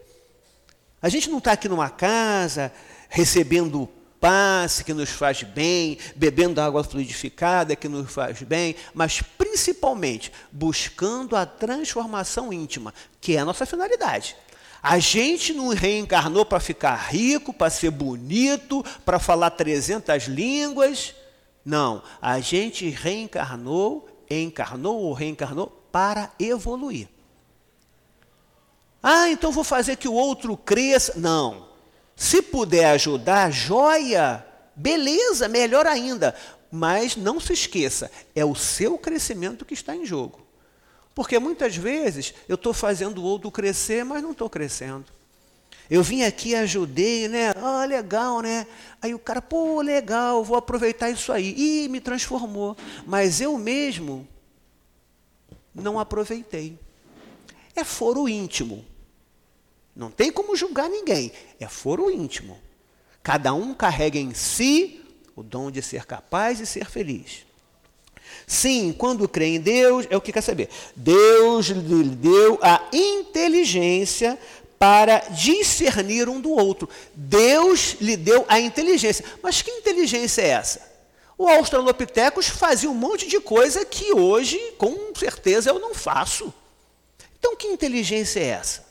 A gente não está aqui numa casa recebendo passe que nos faz bem, bebendo água fluidificada que nos faz bem, mas principalmente buscando a transformação íntima, que é a nossa finalidade. A gente não reencarnou para ficar rico, para ser bonito, para falar 300 línguas. Não, a gente reencarnou encarnou ou reencarnou para evoluir. Ah, então vou fazer que o outro cresça. Não. Se puder ajudar, joia, beleza, melhor ainda. Mas não se esqueça, é o seu crescimento que está em jogo. Porque muitas vezes eu estou fazendo o outro crescer, mas não estou crescendo. Eu vim aqui, ajudei, né? Ah, legal, né? Aí o cara, pô, legal, vou aproveitar isso aí. E me transformou. Mas eu mesmo não aproveitei. É foro íntimo. Não tem como julgar ninguém. É foro íntimo. Cada um carrega em si o dom de ser capaz e ser feliz. Sim, quando crê em Deus, é o que quer saber. Deus lhe deu a inteligência para discernir um do outro. Deus lhe deu a inteligência. Mas que inteligência é essa? O Australopithecus fazia um monte de coisa que hoje, com certeza, eu não faço. Então, que inteligência é essa?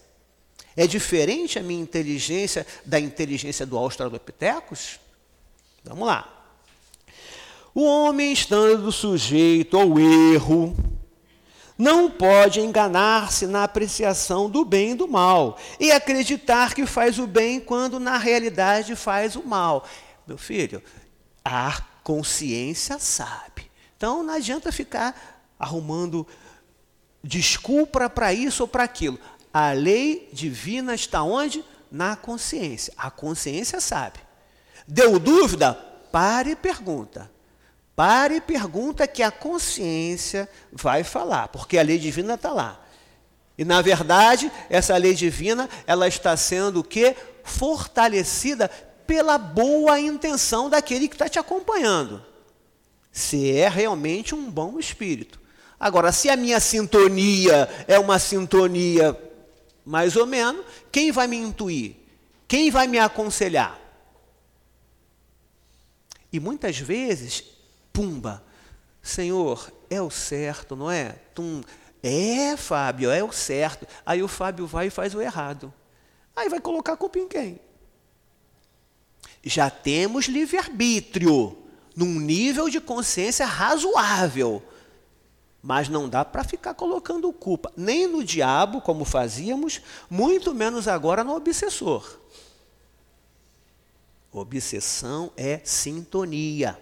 É diferente a minha inteligência da inteligência do Australopithecus? Vamos lá. O homem, estando sujeito ao erro, não pode enganar-se na apreciação do bem e do mal e acreditar que faz o bem quando na realidade faz o mal. Meu filho, a consciência sabe. Então não adianta ficar arrumando desculpa para isso ou para aquilo. A lei divina está onde? Na consciência. A consciência sabe. Deu dúvida? Pare e pergunta. Pare e pergunta que a consciência vai falar, porque a lei divina está lá. E na verdade, essa lei divina, ela está sendo o quê? Fortalecida pela boa intenção daquele que está te acompanhando. Se é realmente um bom espírito. Agora, se a minha sintonia é uma sintonia mais ou menos, quem vai me intuir? Quem vai me aconselhar? E muitas vezes pumba. Senhor, é o certo, não é? Tum. É, Fábio, é o certo. Aí o Fábio vai e faz o errado. Aí vai colocar a culpa em quem? Já temos livre-arbítrio, num nível de consciência razoável. Mas não dá para ficar colocando culpa nem no diabo, como fazíamos, muito menos agora no obsessor. Obsessão é sintonia.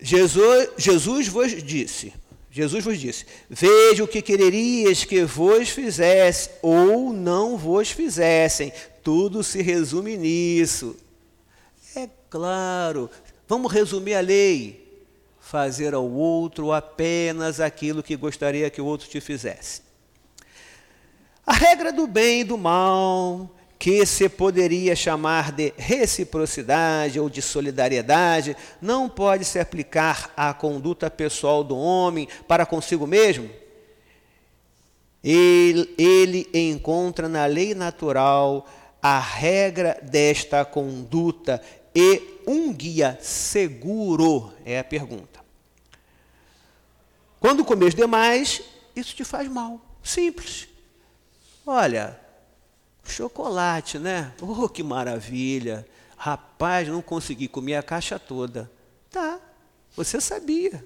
Jesus, Jesus vos disse, Jesus vos disse: Veja o que quererias que vos fizesse ou não vos fizessem. Tudo se resume nisso. É claro. Vamos resumir a lei. Fazer ao outro apenas aquilo que gostaria que o outro te fizesse. A regra do bem e do mal que se poderia chamar de reciprocidade ou de solidariedade, não pode se aplicar à conduta pessoal do homem para consigo mesmo? Ele, ele encontra na lei natural a regra desta conduta e um guia seguro é a pergunta. Quando comes demais, isso te faz mal. Simples. Olha, Chocolate, né? Oh, que maravilha! Rapaz, não consegui comer a caixa toda. Tá, você sabia.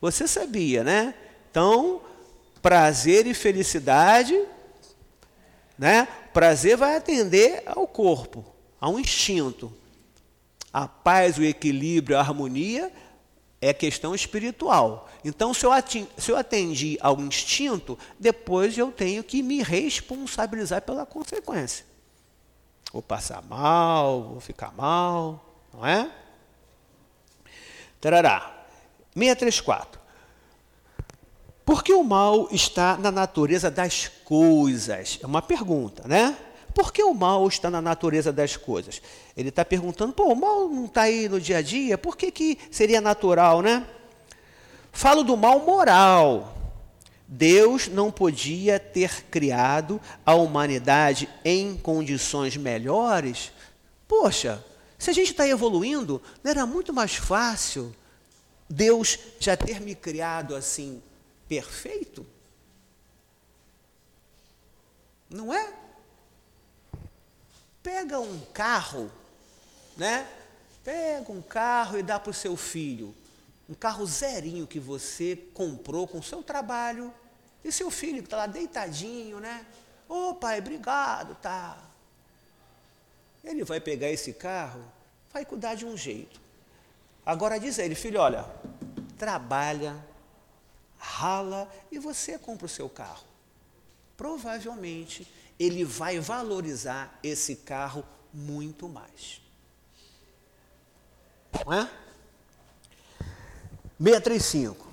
Você sabia, né? Então, prazer e felicidade, né? Prazer vai atender ao corpo, a um instinto. A paz, o equilíbrio, a harmonia é questão espiritual. Então, se eu, atendi, se eu atendi ao instinto, depois eu tenho que me responsabilizar pela consequência. Vou passar mal, vou ficar mal, não é? Tarará. 634. Porque o mal está na natureza das coisas? É uma pergunta, né? Por que o mal está na natureza das coisas? Ele está perguntando, pô, o mal não está aí no dia a dia, por que, que seria natural, né? Falo do mal moral. Deus não podia ter criado a humanidade em condições melhores? Poxa, se a gente está evoluindo, não era muito mais fácil Deus já ter me criado assim perfeito? Não é? Pega um carro, né? Pega um carro e dá para o seu filho. Um carro zerinho que você comprou com o seu trabalho. E seu filho que está lá deitadinho, né? Ô oh, pai, obrigado, tá. Ele vai pegar esse carro, vai cuidar de um jeito. Agora diz a ele, filho, olha, trabalha, rala e você compra o seu carro. Provavelmente ele vai valorizar esse carro muito mais. Não é? 635.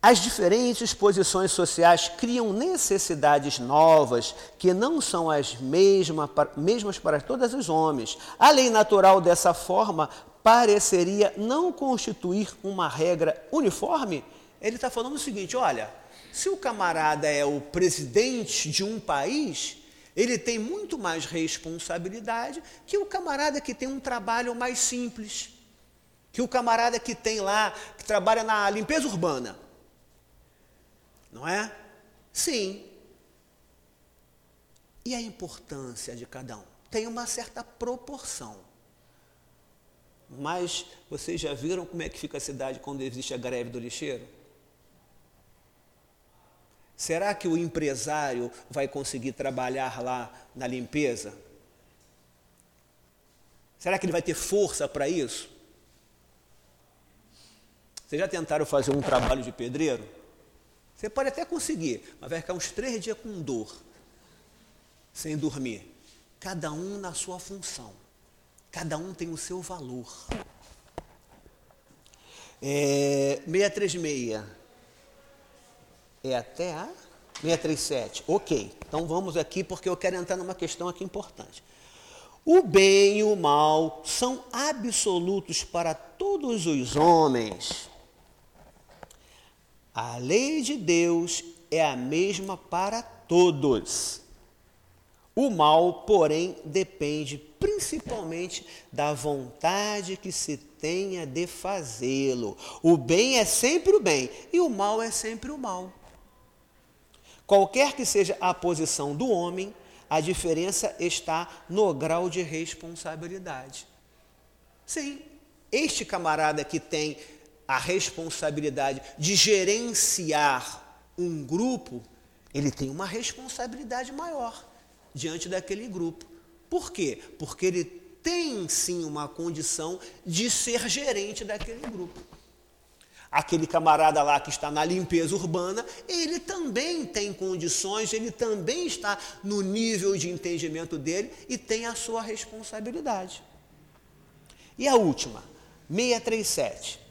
As diferentes posições sociais criam necessidades novas que não são as mesma, mesmas para todos os homens. A lei natural, dessa forma, pareceria não constituir uma regra uniforme. Ele está falando o seguinte: olha, se o camarada é o presidente de um país, ele tem muito mais responsabilidade que o camarada que tem um trabalho mais simples, que o camarada que tem lá, que trabalha na limpeza urbana. Não é? Sim. E a importância de cada um? Tem uma certa proporção. Mas vocês já viram como é que fica a cidade quando existe a greve do lixeiro? Será que o empresário vai conseguir trabalhar lá na limpeza? Será que ele vai ter força para isso? Vocês já tentaram fazer um trabalho de pedreiro? Você pode até conseguir, mas vai ficar uns três dias com dor, sem dormir. Cada um na sua função. Cada um tem o seu valor. É, 636 é até a 637. Ok, então vamos aqui porque eu quero entrar numa questão aqui importante. O bem e o mal são absolutos para todos os homens. A lei de Deus é a mesma para todos. O mal, porém, depende principalmente da vontade que se tenha de fazê-lo. O bem é sempre o bem e o mal é sempre o mal. Qualquer que seja a posição do homem, a diferença está no grau de responsabilidade. Sim, este camarada que tem a responsabilidade de gerenciar um grupo, ele tem uma responsabilidade maior diante daquele grupo. Por quê? Porque ele tem sim uma condição de ser gerente daquele grupo. Aquele camarada lá que está na limpeza urbana, ele também tem condições, ele também está no nível de entendimento dele e tem a sua responsabilidade. E a última, 637.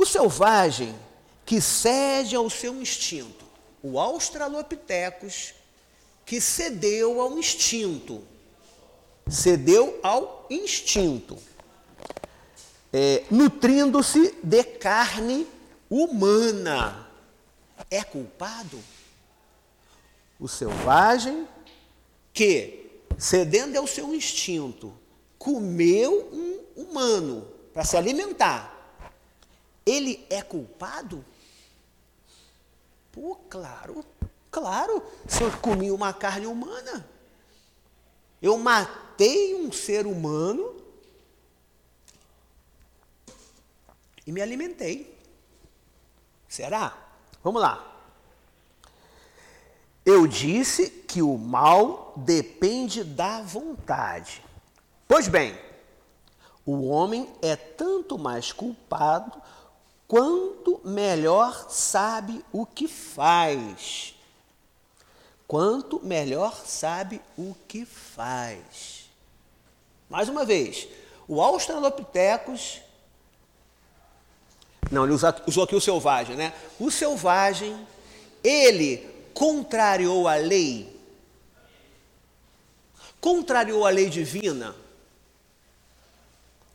O selvagem que cede ao seu instinto, o Australopithecus que cedeu ao instinto, cedeu ao instinto é, nutrindo-se de carne humana. É culpado? O selvagem que, cedendo ao seu instinto, comeu um humano para se alimentar, ele é culpado? Pô, claro, claro, se eu comi uma carne humana, eu matei um ser humano e me alimentei. Será? Vamos lá. Eu disse que o mal depende da vontade. Pois bem, o homem é tanto mais culpado quanto melhor sabe o que faz. Quanto melhor sabe o que faz. Mais uma vez, o Australopithecus não, ele usou aqui o selvagem, né? O selvagem, ele contrariou a lei. Contrariou a lei divina.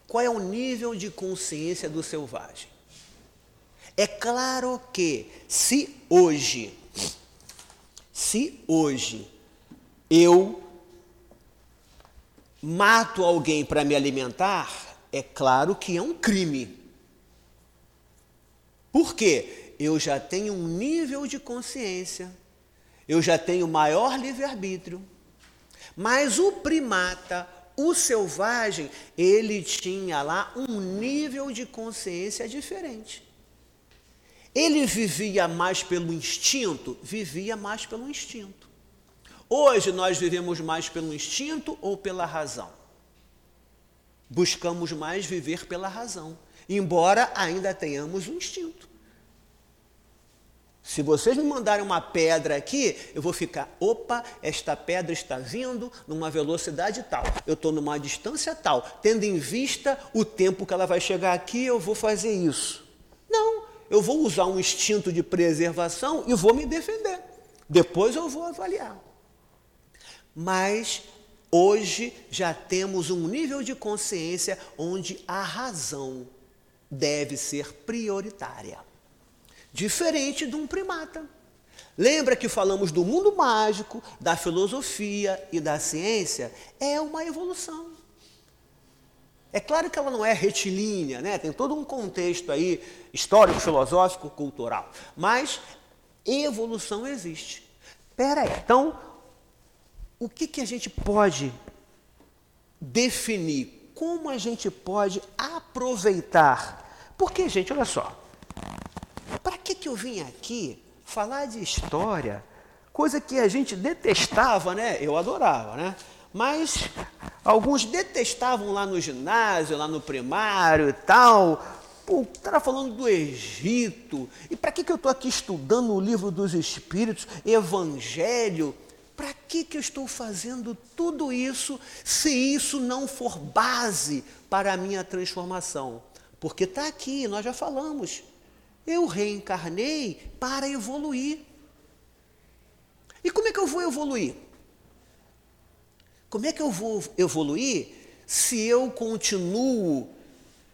Qual é o nível de consciência do selvagem? É claro que se hoje, se hoje eu mato alguém para me alimentar, é claro que é um crime. Por quê? Eu já tenho um nível de consciência, eu já tenho maior livre-arbítrio. Mas o primata, o selvagem, ele tinha lá um nível de consciência diferente. Ele vivia mais pelo instinto? Vivia mais pelo instinto. Hoje nós vivemos mais pelo instinto ou pela razão? Buscamos mais viver pela razão embora ainda tenhamos um instinto. Se vocês me mandarem uma pedra aqui, eu vou ficar, opa, esta pedra está vindo numa velocidade tal, eu estou numa distância tal, tendo em vista o tempo que ela vai chegar aqui, eu vou fazer isso. Não, eu vou usar um instinto de preservação e vou me defender. Depois eu vou avaliar. Mas hoje já temos um nível de consciência onde a razão deve ser prioritária. Diferente de um primata. Lembra que falamos do mundo mágico, da filosofia e da ciência? É uma evolução. É claro que ela não é retilínea, né? tem todo um contexto aí histórico, filosófico, cultural. Mas evolução existe. Espera aí, então, o que, que a gente pode definir? Como a gente pode aproveitar porque, gente, olha só. Para que, que eu vim aqui falar de história? Coisa que a gente detestava, né? Eu adorava, né? Mas alguns detestavam lá no ginásio, lá no primário e tal. Pô, estava falando do Egito. E para que, que eu estou aqui estudando o livro dos Espíritos, Evangelho? Para que, que eu estou fazendo tudo isso se isso não for base para a minha transformação? Porque está aqui, nós já falamos. Eu reencarnei para evoluir. E como é que eu vou evoluir? Como é que eu vou evoluir se eu continuo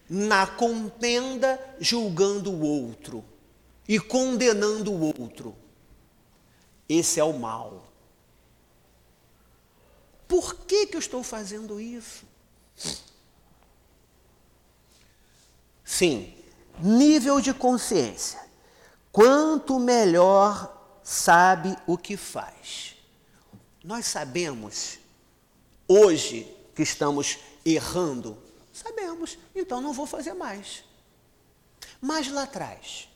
na contenda julgando o outro e condenando o outro? Esse é o mal. Por que, que eu estou fazendo isso? Sim, nível de consciência. Quanto melhor sabe o que faz. Nós sabemos, hoje que estamos errando, Sabemos, então não vou fazer mais. Mas lá atrás,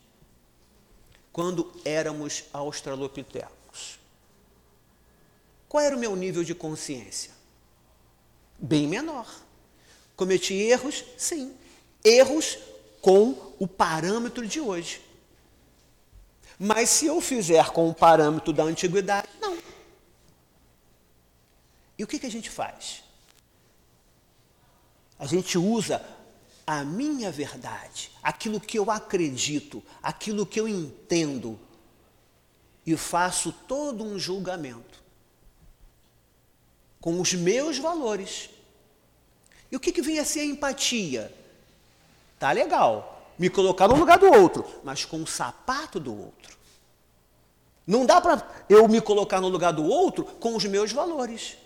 quando éramos australopitecos, qual era o meu nível de consciência? Bem menor. Cometi erros? Sim. Erros com o parâmetro de hoje. Mas se eu fizer com o parâmetro da antiguidade, não. E o que, que a gente faz? A gente usa a minha verdade, aquilo que eu acredito, aquilo que eu entendo, e faço todo um julgamento com os meus valores. E o que, que vem a ser a empatia? Tá legal, me colocar no lugar do outro, mas com o sapato do outro. Não dá para eu me colocar no lugar do outro com os meus valores.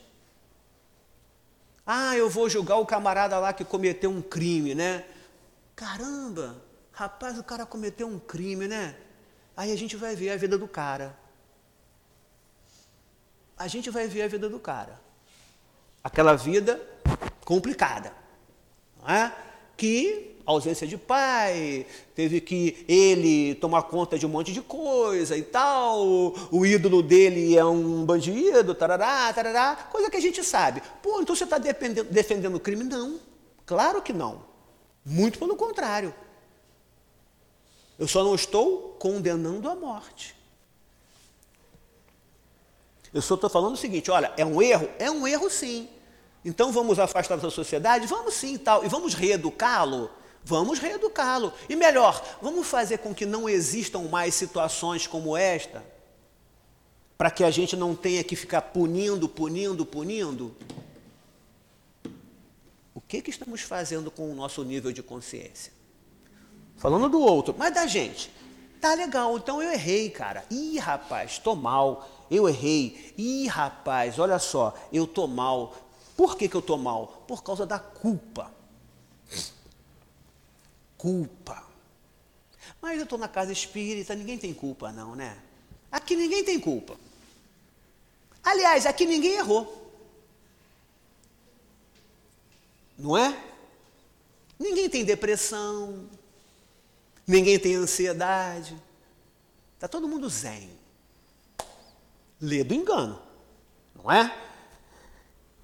Ah, eu vou julgar o camarada lá que cometeu um crime, né? Caramba, rapaz, o cara cometeu um crime, né? Aí a gente vai ver a vida do cara. A gente vai ver a vida do cara. Aquela vida complicada, não é? Que ausência de pai, teve que ele tomar conta de um monte de coisa e tal, o ídolo dele é um bandido, tarará, tarará, coisa que a gente sabe. Pô, então você está defendendo o crime? Não, claro que não. Muito pelo contrário. Eu só não estou condenando a morte. Eu só estou falando o seguinte: olha, é um erro? É um erro sim. Então vamos afastar da sociedade? Vamos sim tal. E vamos reeducá-lo? Vamos reeducá-lo. E melhor, vamos fazer com que não existam mais situações como esta, para que a gente não tenha que ficar punindo, punindo, punindo. O que, que estamos fazendo com o nosso nível de consciência? Falando do outro, mas da gente. Tá legal, então eu errei, cara. Ih, rapaz, tô mal. Eu errei. Ih, rapaz, olha só, eu tô mal. Por que, que eu tô mal? Por causa da culpa culpa. Mas eu estou na casa espírita, ninguém tem culpa, não, né? Aqui ninguém tem culpa. Aliás, aqui ninguém errou. Não é? Ninguém tem depressão, ninguém tem ansiedade. Está todo mundo zen. Lê do engano, não é?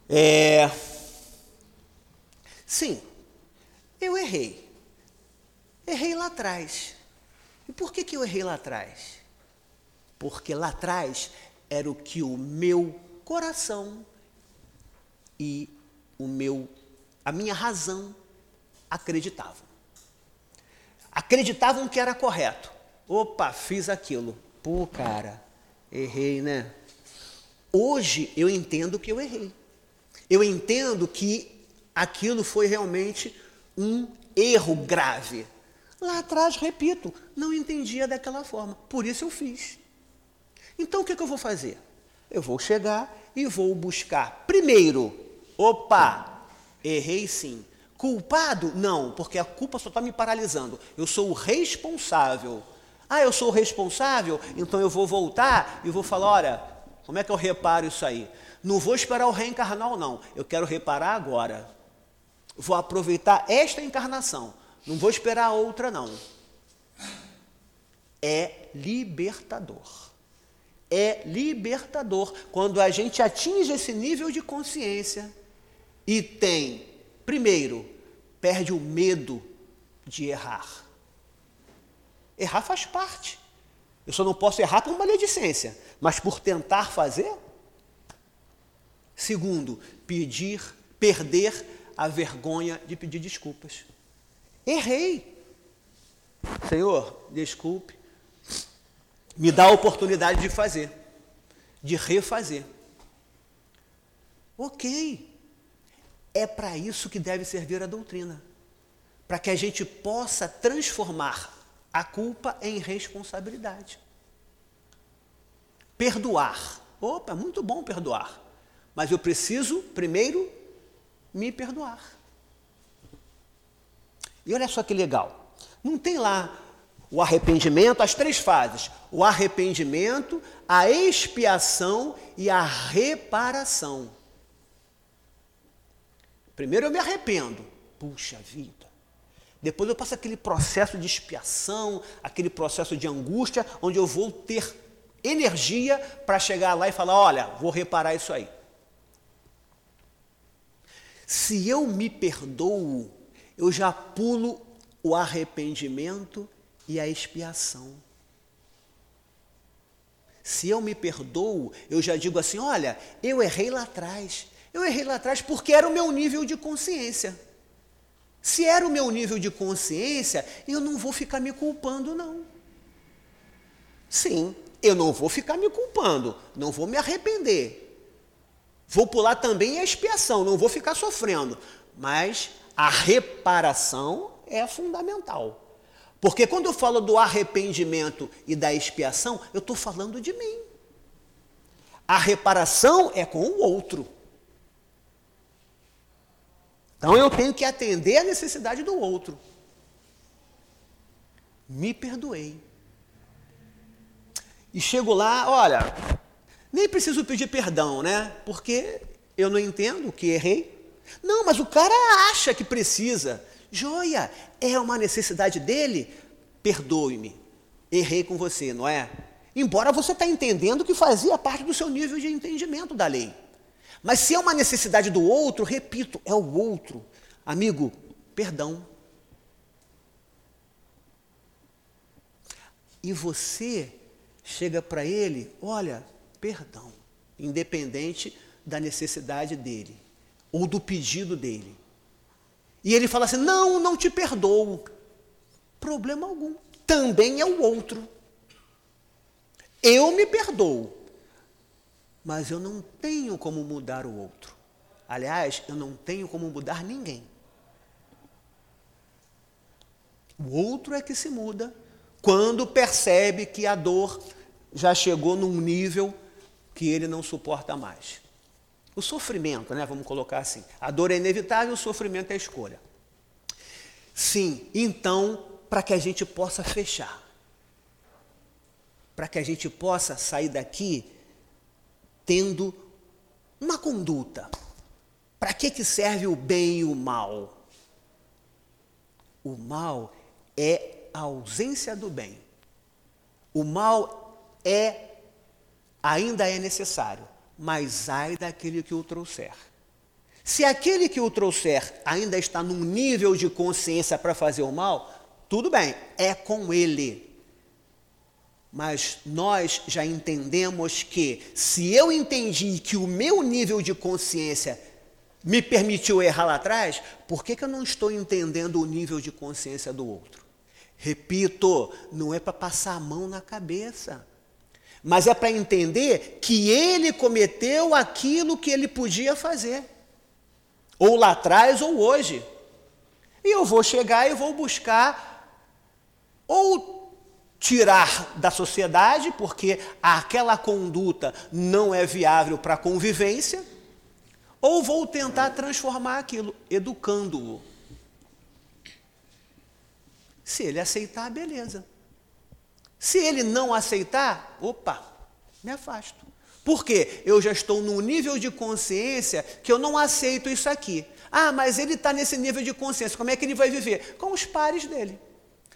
É. Sim, eu errei. Errei lá atrás. E por que, que eu errei lá atrás? Porque lá atrás era o que o meu coração e o meu a minha razão acreditavam. Acreditavam que era correto. Opa, fiz aquilo. Pô, cara, errei, né? Hoje eu entendo que eu errei. Eu entendo que aquilo foi realmente um erro grave. Lá atrás, repito, não entendia daquela forma, por isso eu fiz. Então o que, que eu vou fazer? Eu vou chegar e vou buscar, primeiro, opa, errei sim. Culpado? Não, porque a culpa só está me paralisando. Eu sou o responsável. Ah, eu sou o responsável? Então eu vou voltar e vou falar: olha, como é que eu reparo isso aí? Não vou esperar o reencarnar, não. Eu quero reparar agora. Vou aproveitar esta encarnação não vou esperar outra, não. É libertador. É libertador quando a gente atinge esse nível de consciência e tem, primeiro, perde o medo de errar. Errar faz parte. Eu só não posso errar por maledicência, mas por tentar fazer. Segundo, pedir, perder a vergonha de pedir desculpas. Errei. Senhor, desculpe. Me dá a oportunidade de fazer, de refazer. Ok. É para isso que deve servir a doutrina para que a gente possa transformar a culpa em responsabilidade. Perdoar. Opa, muito bom perdoar. Mas eu preciso, primeiro, me perdoar. E olha só que legal. Não tem lá o arrependimento, as três fases: o arrependimento, a expiação e a reparação. Primeiro eu me arrependo. Puxa vida. Depois eu passo aquele processo de expiação, aquele processo de angústia, onde eu vou ter energia para chegar lá e falar: olha, vou reparar isso aí. Se eu me perdoo, eu já pulo o arrependimento e a expiação. Se eu me perdoo, eu já digo assim: olha, eu errei lá atrás. Eu errei lá atrás porque era o meu nível de consciência. Se era o meu nível de consciência, eu não vou ficar me culpando, não. Sim, eu não vou ficar me culpando, não vou me arrepender. Vou pular também a expiação, não vou ficar sofrendo. Mas a reparação é fundamental. Porque quando eu falo do arrependimento e da expiação, eu estou falando de mim. A reparação é com o outro. Então eu tenho que atender a necessidade do outro. Me perdoei. E chego lá, olha, nem preciso pedir perdão, né? Porque eu não entendo que errei. Não, mas o cara acha que precisa. Joia, é uma necessidade dele. Perdoe-me. Errei com você, não é? Embora você está entendendo que fazia parte do seu nível de entendimento da lei. Mas se é uma necessidade do outro, repito, é o outro. Amigo, perdão. E você chega para ele, olha, perdão, independente da necessidade dele ou do pedido dele. E ele fala assim: não, não te perdoo. Problema algum. Também é o outro. Eu me perdoo, mas eu não tenho como mudar o outro. Aliás, eu não tenho como mudar ninguém. O outro é que se muda quando percebe que a dor já chegou num nível que ele não suporta mais. O sofrimento, né? Vamos colocar assim. A dor é inevitável, o sofrimento é escolha. Sim, então, para que a gente possa fechar, para que a gente possa sair daqui tendo uma conduta. Para que, que serve o bem e o mal? O mal é a ausência do bem. O mal é ainda é necessário, mas ai daquele que o trouxer. Se aquele que o trouxer ainda está num nível de consciência para fazer o mal, tudo bem, é com ele. Mas nós já entendemos que, se eu entendi que o meu nível de consciência me permitiu errar lá atrás, por que, que eu não estou entendendo o nível de consciência do outro? Repito, não é para passar a mão na cabeça mas é para entender que ele cometeu aquilo que ele podia fazer, ou lá atrás ou hoje. E eu vou chegar e vou buscar ou tirar da sociedade, porque aquela conduta não é viável para a convivência, ou vou tentar transformar aquilo, educando-o. Se ele aceitar, beleza. Se ele não aceitar, opa, me afasto. Por quê? Eu já estou num nível de consciência que eu não aceito isso aqui. Ah, mas ele está nesse nível de consciência, como é que ele vai viver? Com os pares dele.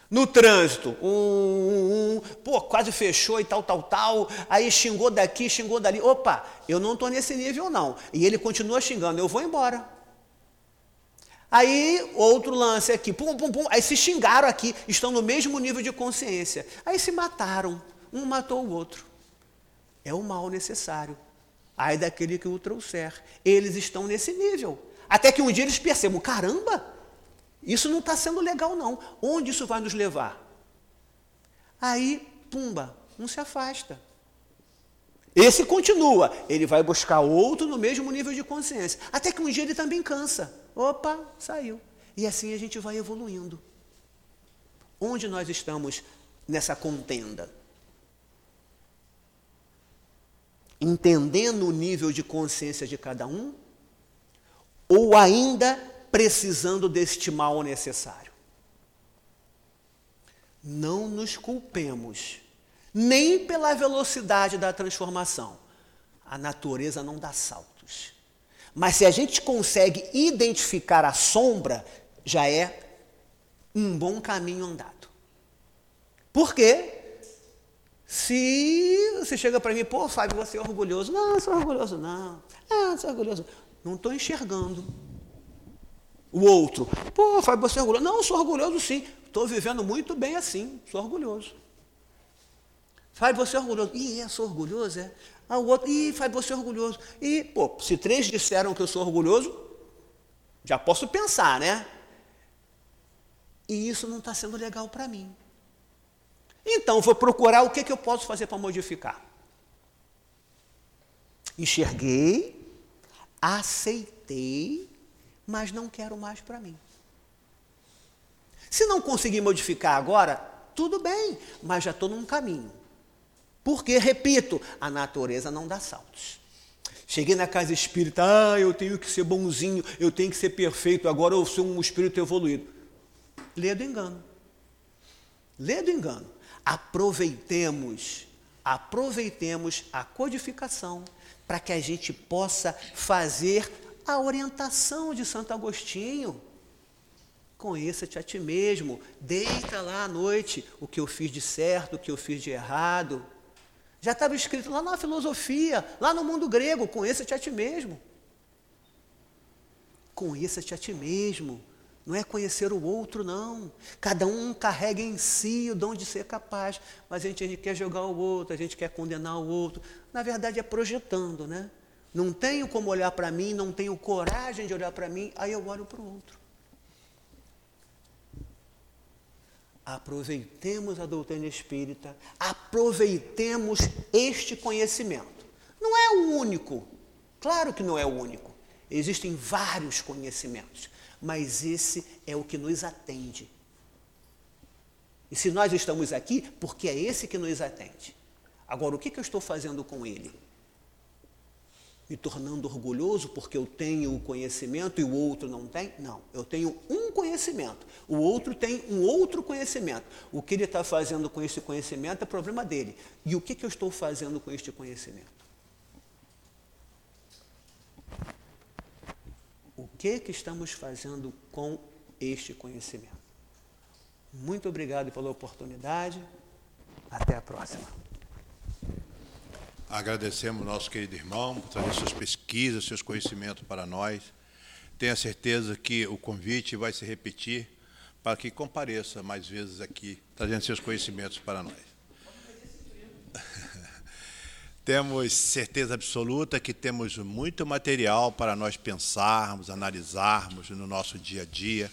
No trânsito, um, um, um, pô, quase fechou e tal, tal, tal, aí xingou daqui, xingou dali. Opa, eu não estou nesse nível não. E ele continua xingando, eu vou embora. Aí, outro lance aqui, pum, pum, pum, aí se xingaram aqui, estão no mesmo nível de consciência. Aí se mataram, um matou o outro. É o mal necessário. Aí daquele que o trouxer. Eles estão nesse nível. Até que um dia eles percebam: caramba, isso não está sendo legal, não. Onde isso vai nos levar? Aí, pumba, um se afasta. Esse continua, ele vai buscar outro no mesmo nível de consciência. Até que um dia ele também cansa. Opa, saiu. E assim a gente vai evoluindo. Onde nós estamos nessa contenda? Entendendo o nível de consciência de cada um? Ou ainda precisando deste mal necessário? Não nos culpemos, nem pela velocidade da transformação. A natureza não dá saltos. Mas se a gente consegue identificar a sombra, já é um bom caminho andado. Por quê? Se você chega para mim, pô, Fábio, você é orgulhoso. Não, eu sou orgulhoso, não. Ah, sou orgulhoso. Não estou enxergando. O outro, pô, Fábio, você é orgulhoso. Não, sou orgulhoso sim. Estou vivendo muito bem assim, sou orgulhoso. Fábio, você orgulhoso. Ih, é, sou orgulhoso, é. Ah, o outro, ih, Fábio, você orgulhoso. E, pô, se três disseram que eu sou orgulhoso, já posso pensar, né? E isso não está sendo legal para mim. Então, vou procurar o que, que eu posso fazer para modificar. Enxerguei, aceitei, mas não quero mais para mim. Se não conseguir modificar agora, tudo bem, mas já estou num caminho. Porque, repito, a natureza não dá saltos. Cheguei na casa espírita, ah, eu tenho que ser bonzinho, eu tenho que ser perfeito, agora eu sou um espírito evoluído. Lê do engano. Lê do engano. Aproveitemos, aproveitemos a codificação para que a gente possa fazer a orientação de Santo Agostinho. Conheça-te a ti mesmo, deita lá à noite o que eu fiz de certo, o que eu fiz de errado. Já estava escrito lá na filosofia, lá no mundo grego, conheça-te a ti mesmo. Conheça-te a ti mesmo. Não é conhecer o outro, não. Cada um carrega em si o dom de ser capaz, mas a gente, a gente quer jogar o outro, a gente quer condenar o outro. Na verdade, é projetando, né? Não tenho como olhar para mim, não tenho coragem de olhar para mim, aí eu olho para o outro. Aproveitemos a doutrina espírita, aproveitemos este conhecimento. Não é o único, claro que não é o único. Existem vários conhecimentos, mas esse é o que nos atende. E se nós estamos aqui, porque é esse que nos atende. Agora, o que, eu estou fazendo com ele? Me tornando orgulhoso porque eu tenho o conhecimento e o outro não tem? Não, eu tenho um conhecimento, o outro tem um outro conhecimento. O que ele está fazendo com esse conhecimento é problema dele. E o que, que eu estou fazendo com este conhecimento? O que, que estamos fazendo com este conhecimento? Muito obrigado pela oportunidade. Até a próxima. Agradecemos nosso querido irmão por trazer suas pesquisas, seus conhecimentos para nós. Tenha certeza que o convite vai se repetir para que compareça mais vezes aqui, trazendo seus conhecimentos para nós. temos certeza absoluta que temos muito material para nós pensarmos, analisarmos no nosso dia a dia.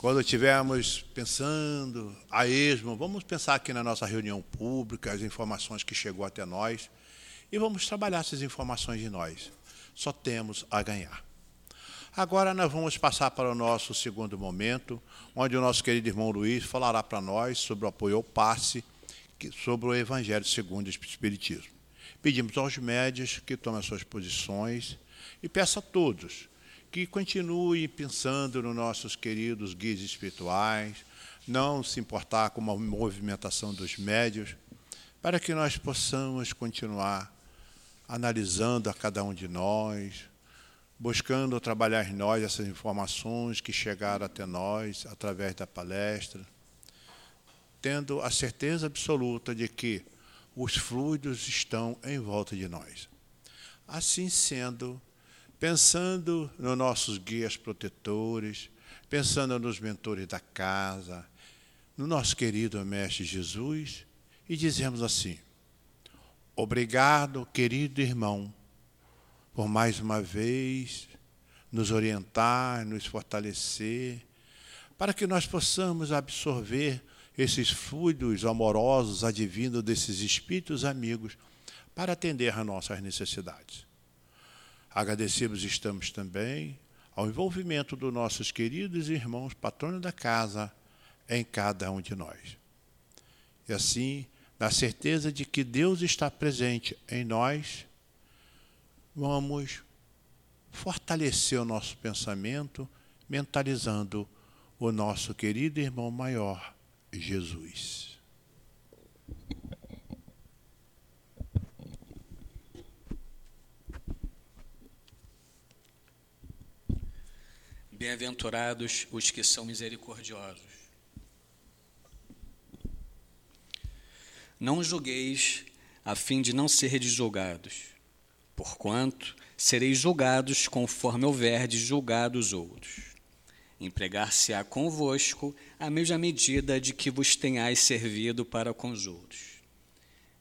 Quando estivermos pensando a esmo, vamos pensar aqui na nossa reunião pública, as informações que chegou até nós, e vamos trabalhar essas informações de nós. Só temos a ganhar. Agora nós vamos passar para o nosso segundo momento, onde o nosso querido irmão Luiz falará para nós sobre o apoio ao passe, sobre o Evangelho segundo o Espiritismo. Pedimos aos médios que tomem as suas posições e peço a todos que continue pensando nos nossos queridos guias espirituais, não se importar com a movimentação dos médios, para que nós possamos continuar analisando a cada um de nós, buscando trabalhar em nós essas informações que chegaram até nós através da palestra, tendo a certeza absoluta de que os fluidos estão em volta de nós. Assim sendo, pensando nos nossos guias protetores, pensando nos mentores da casa, no nosso querido Mestre Jesus, e dizemos assim: Obrigado, querido irmão, por mais uma vez nos orientar, nos fortalecer, para que nós possamos absorver esses fluidos amorosos advindo desses espíritos amigos para atender às nossas necessidades. Agradecemos estamos também ao envolvimento dos nossos queridos irmãos patronos da casa em cada um de nós. E assim, na certeza de que Deus está presente em nós, vamos fortalecer o nosso pensamento, mentalizando o nosso querido irmão maior, Jesus. Bem-aventurados os que são misericordiosos. Não julgueis a fim de não serdes julgados, porquanto sereis julgados conforme houverdes julgado os outros. Empregar-se-á convosco a mesma medida de que vos tenhais servido para com os outros.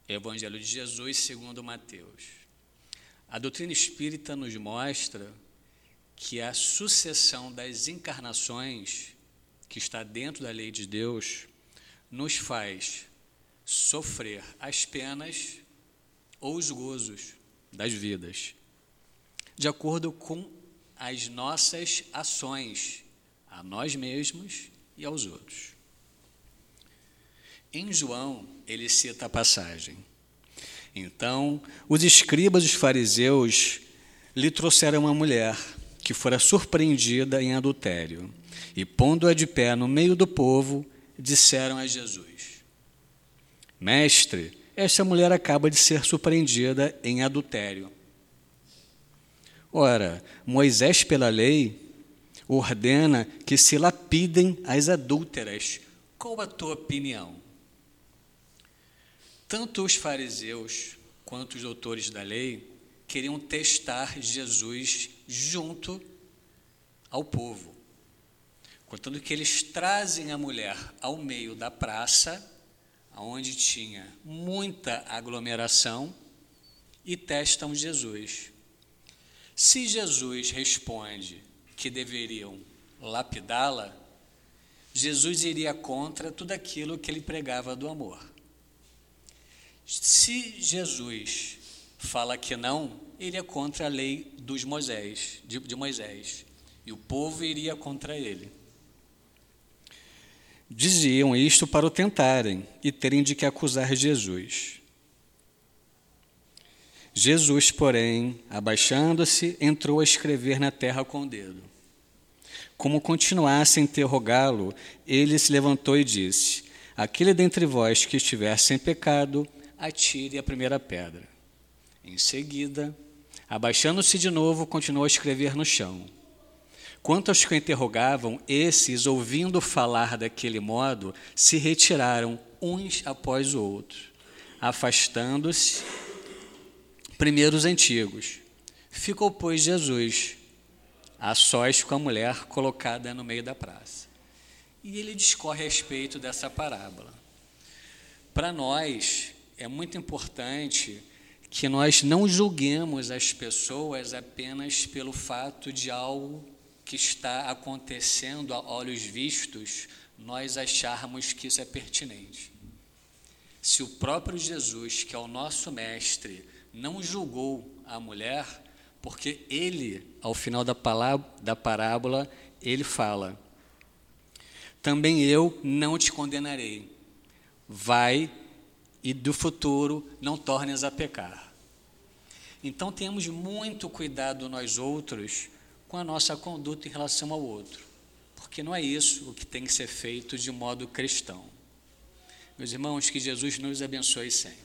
Evangelho de Jesus segundo Mateus. A doutrina espírita nos mostra que a sucessão das encarnações que está dentro da lei de Deus nos faz sofrer as penas ou os gozos das vidas, de acordo com as nossas ações a nós mesmos e aos outros. Em João, ele cita a passagem. Então, os escribas e os fariseus lhe trouxeram uma mulher que fora surpreendida em adultério. E pondo-a de pé no meio do povo, disseram a Jesus: Mestre, esta mulher acaba de ser surpreendida em adultério. Ora, Moisés, pela lei, ordena que se lapidem as adúlteras. Qual a tua opinião? Tanto os fariseus quanto os doutores da lei queriam testar Jesus junto ao povo. Contando que eles trazem a mulher ao meio da praça, onde tinha muita aglomeração, e testam Jesus. Se Jesus responde que deveriam lapidá-la, Jesus iria contra tudo aquilo que ele pregava do amor. Se Jesus fala que não, ele é contra a lei dos Moisés, de, de Moisés, e o povo iria contra ele. Diziam isto para o tentarem e terem de que acusar Jesus. Jesus, porém, abaixando-se, entrou a escrever na terra com o dedo. Como continuasse a interrogá-lo, ele se levantou e disse: Aquele dentre vós que estiver sem pecado, atire a primeira pedra. Em seguida, abaixando-se de novo, continuou a escrever no chão. Quanto aos que o interrogavam, esses, ouvindo falar daquele modo, se retiraram uns após o outro, afastando-se primeiro os antigos. Ficou, pois, Jesus a sós com a mulher colocada no meio da praça. E ele discorre a respeito dessa parábola. Para nós, é muito importante que nós não julguemos as pessoas apenas pelo fato de algo que está acontecendo a olhos vistos, nós acharmos que isso é pertinente. Se o próprio Jesus, que é o nosso mestre, não julgou a mulher, porque ele, ao final da, palavra, da parábola, ele fala: Também eu não te condenarei. Vai e do futuro não tornes a pecar. Então temos muito cuidado nós outros com a nossa conduta em relação ao outro, porque não é isso o que tem que ser feito de modo cristão. Meus irmãos, que Jesus nos abençoe sempre.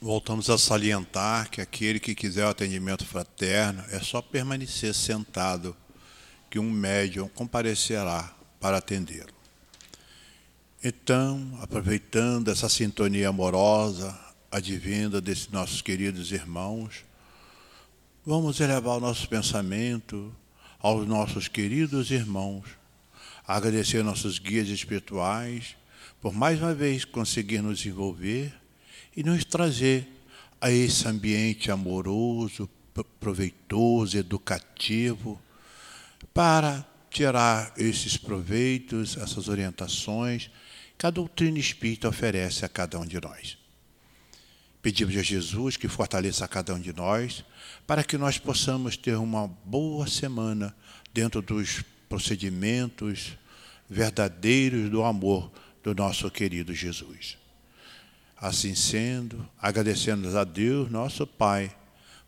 Voltamos a salientar que aquele que quiser o atendimento fraterno é só permanecer sentado que um médium comparecerá para atendê-lo. Então, aproveitando essa sintonia amorosa, advinda desses nossos queridos irmãos, vamos elevar o nosso pensamento aos nossos queridos irmãos, agradecer nossos guias espirituais por mais uma vez conseguir nos envolver e nos trazer a esse ambiente amoroso, proveitoso, educativo, para tirar esses proveitos, essas orientações que a doutrina espírita oferece a cada um de nós. Pedimos a Jesus que fortaleça a cada um de nós, para que nós possamos ter uma boa semana dentro dos procedimentos verdadeiros do amor do nosso querido Jesus. Assim sendo, agradecemos a Deus, nosso Pai,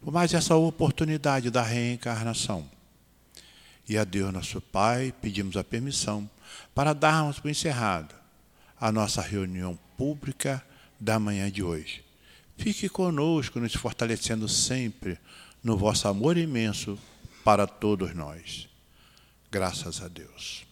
por mais essa oportunidade da reencarnação e a Deus nosso Pai pedimos a permissão para darmos por encerrado a nossa reunião pública da manhã de hoje, Fique conosco, nos fortalecendo sempre no vosso amor imenso para todos nós. Graças a Deus.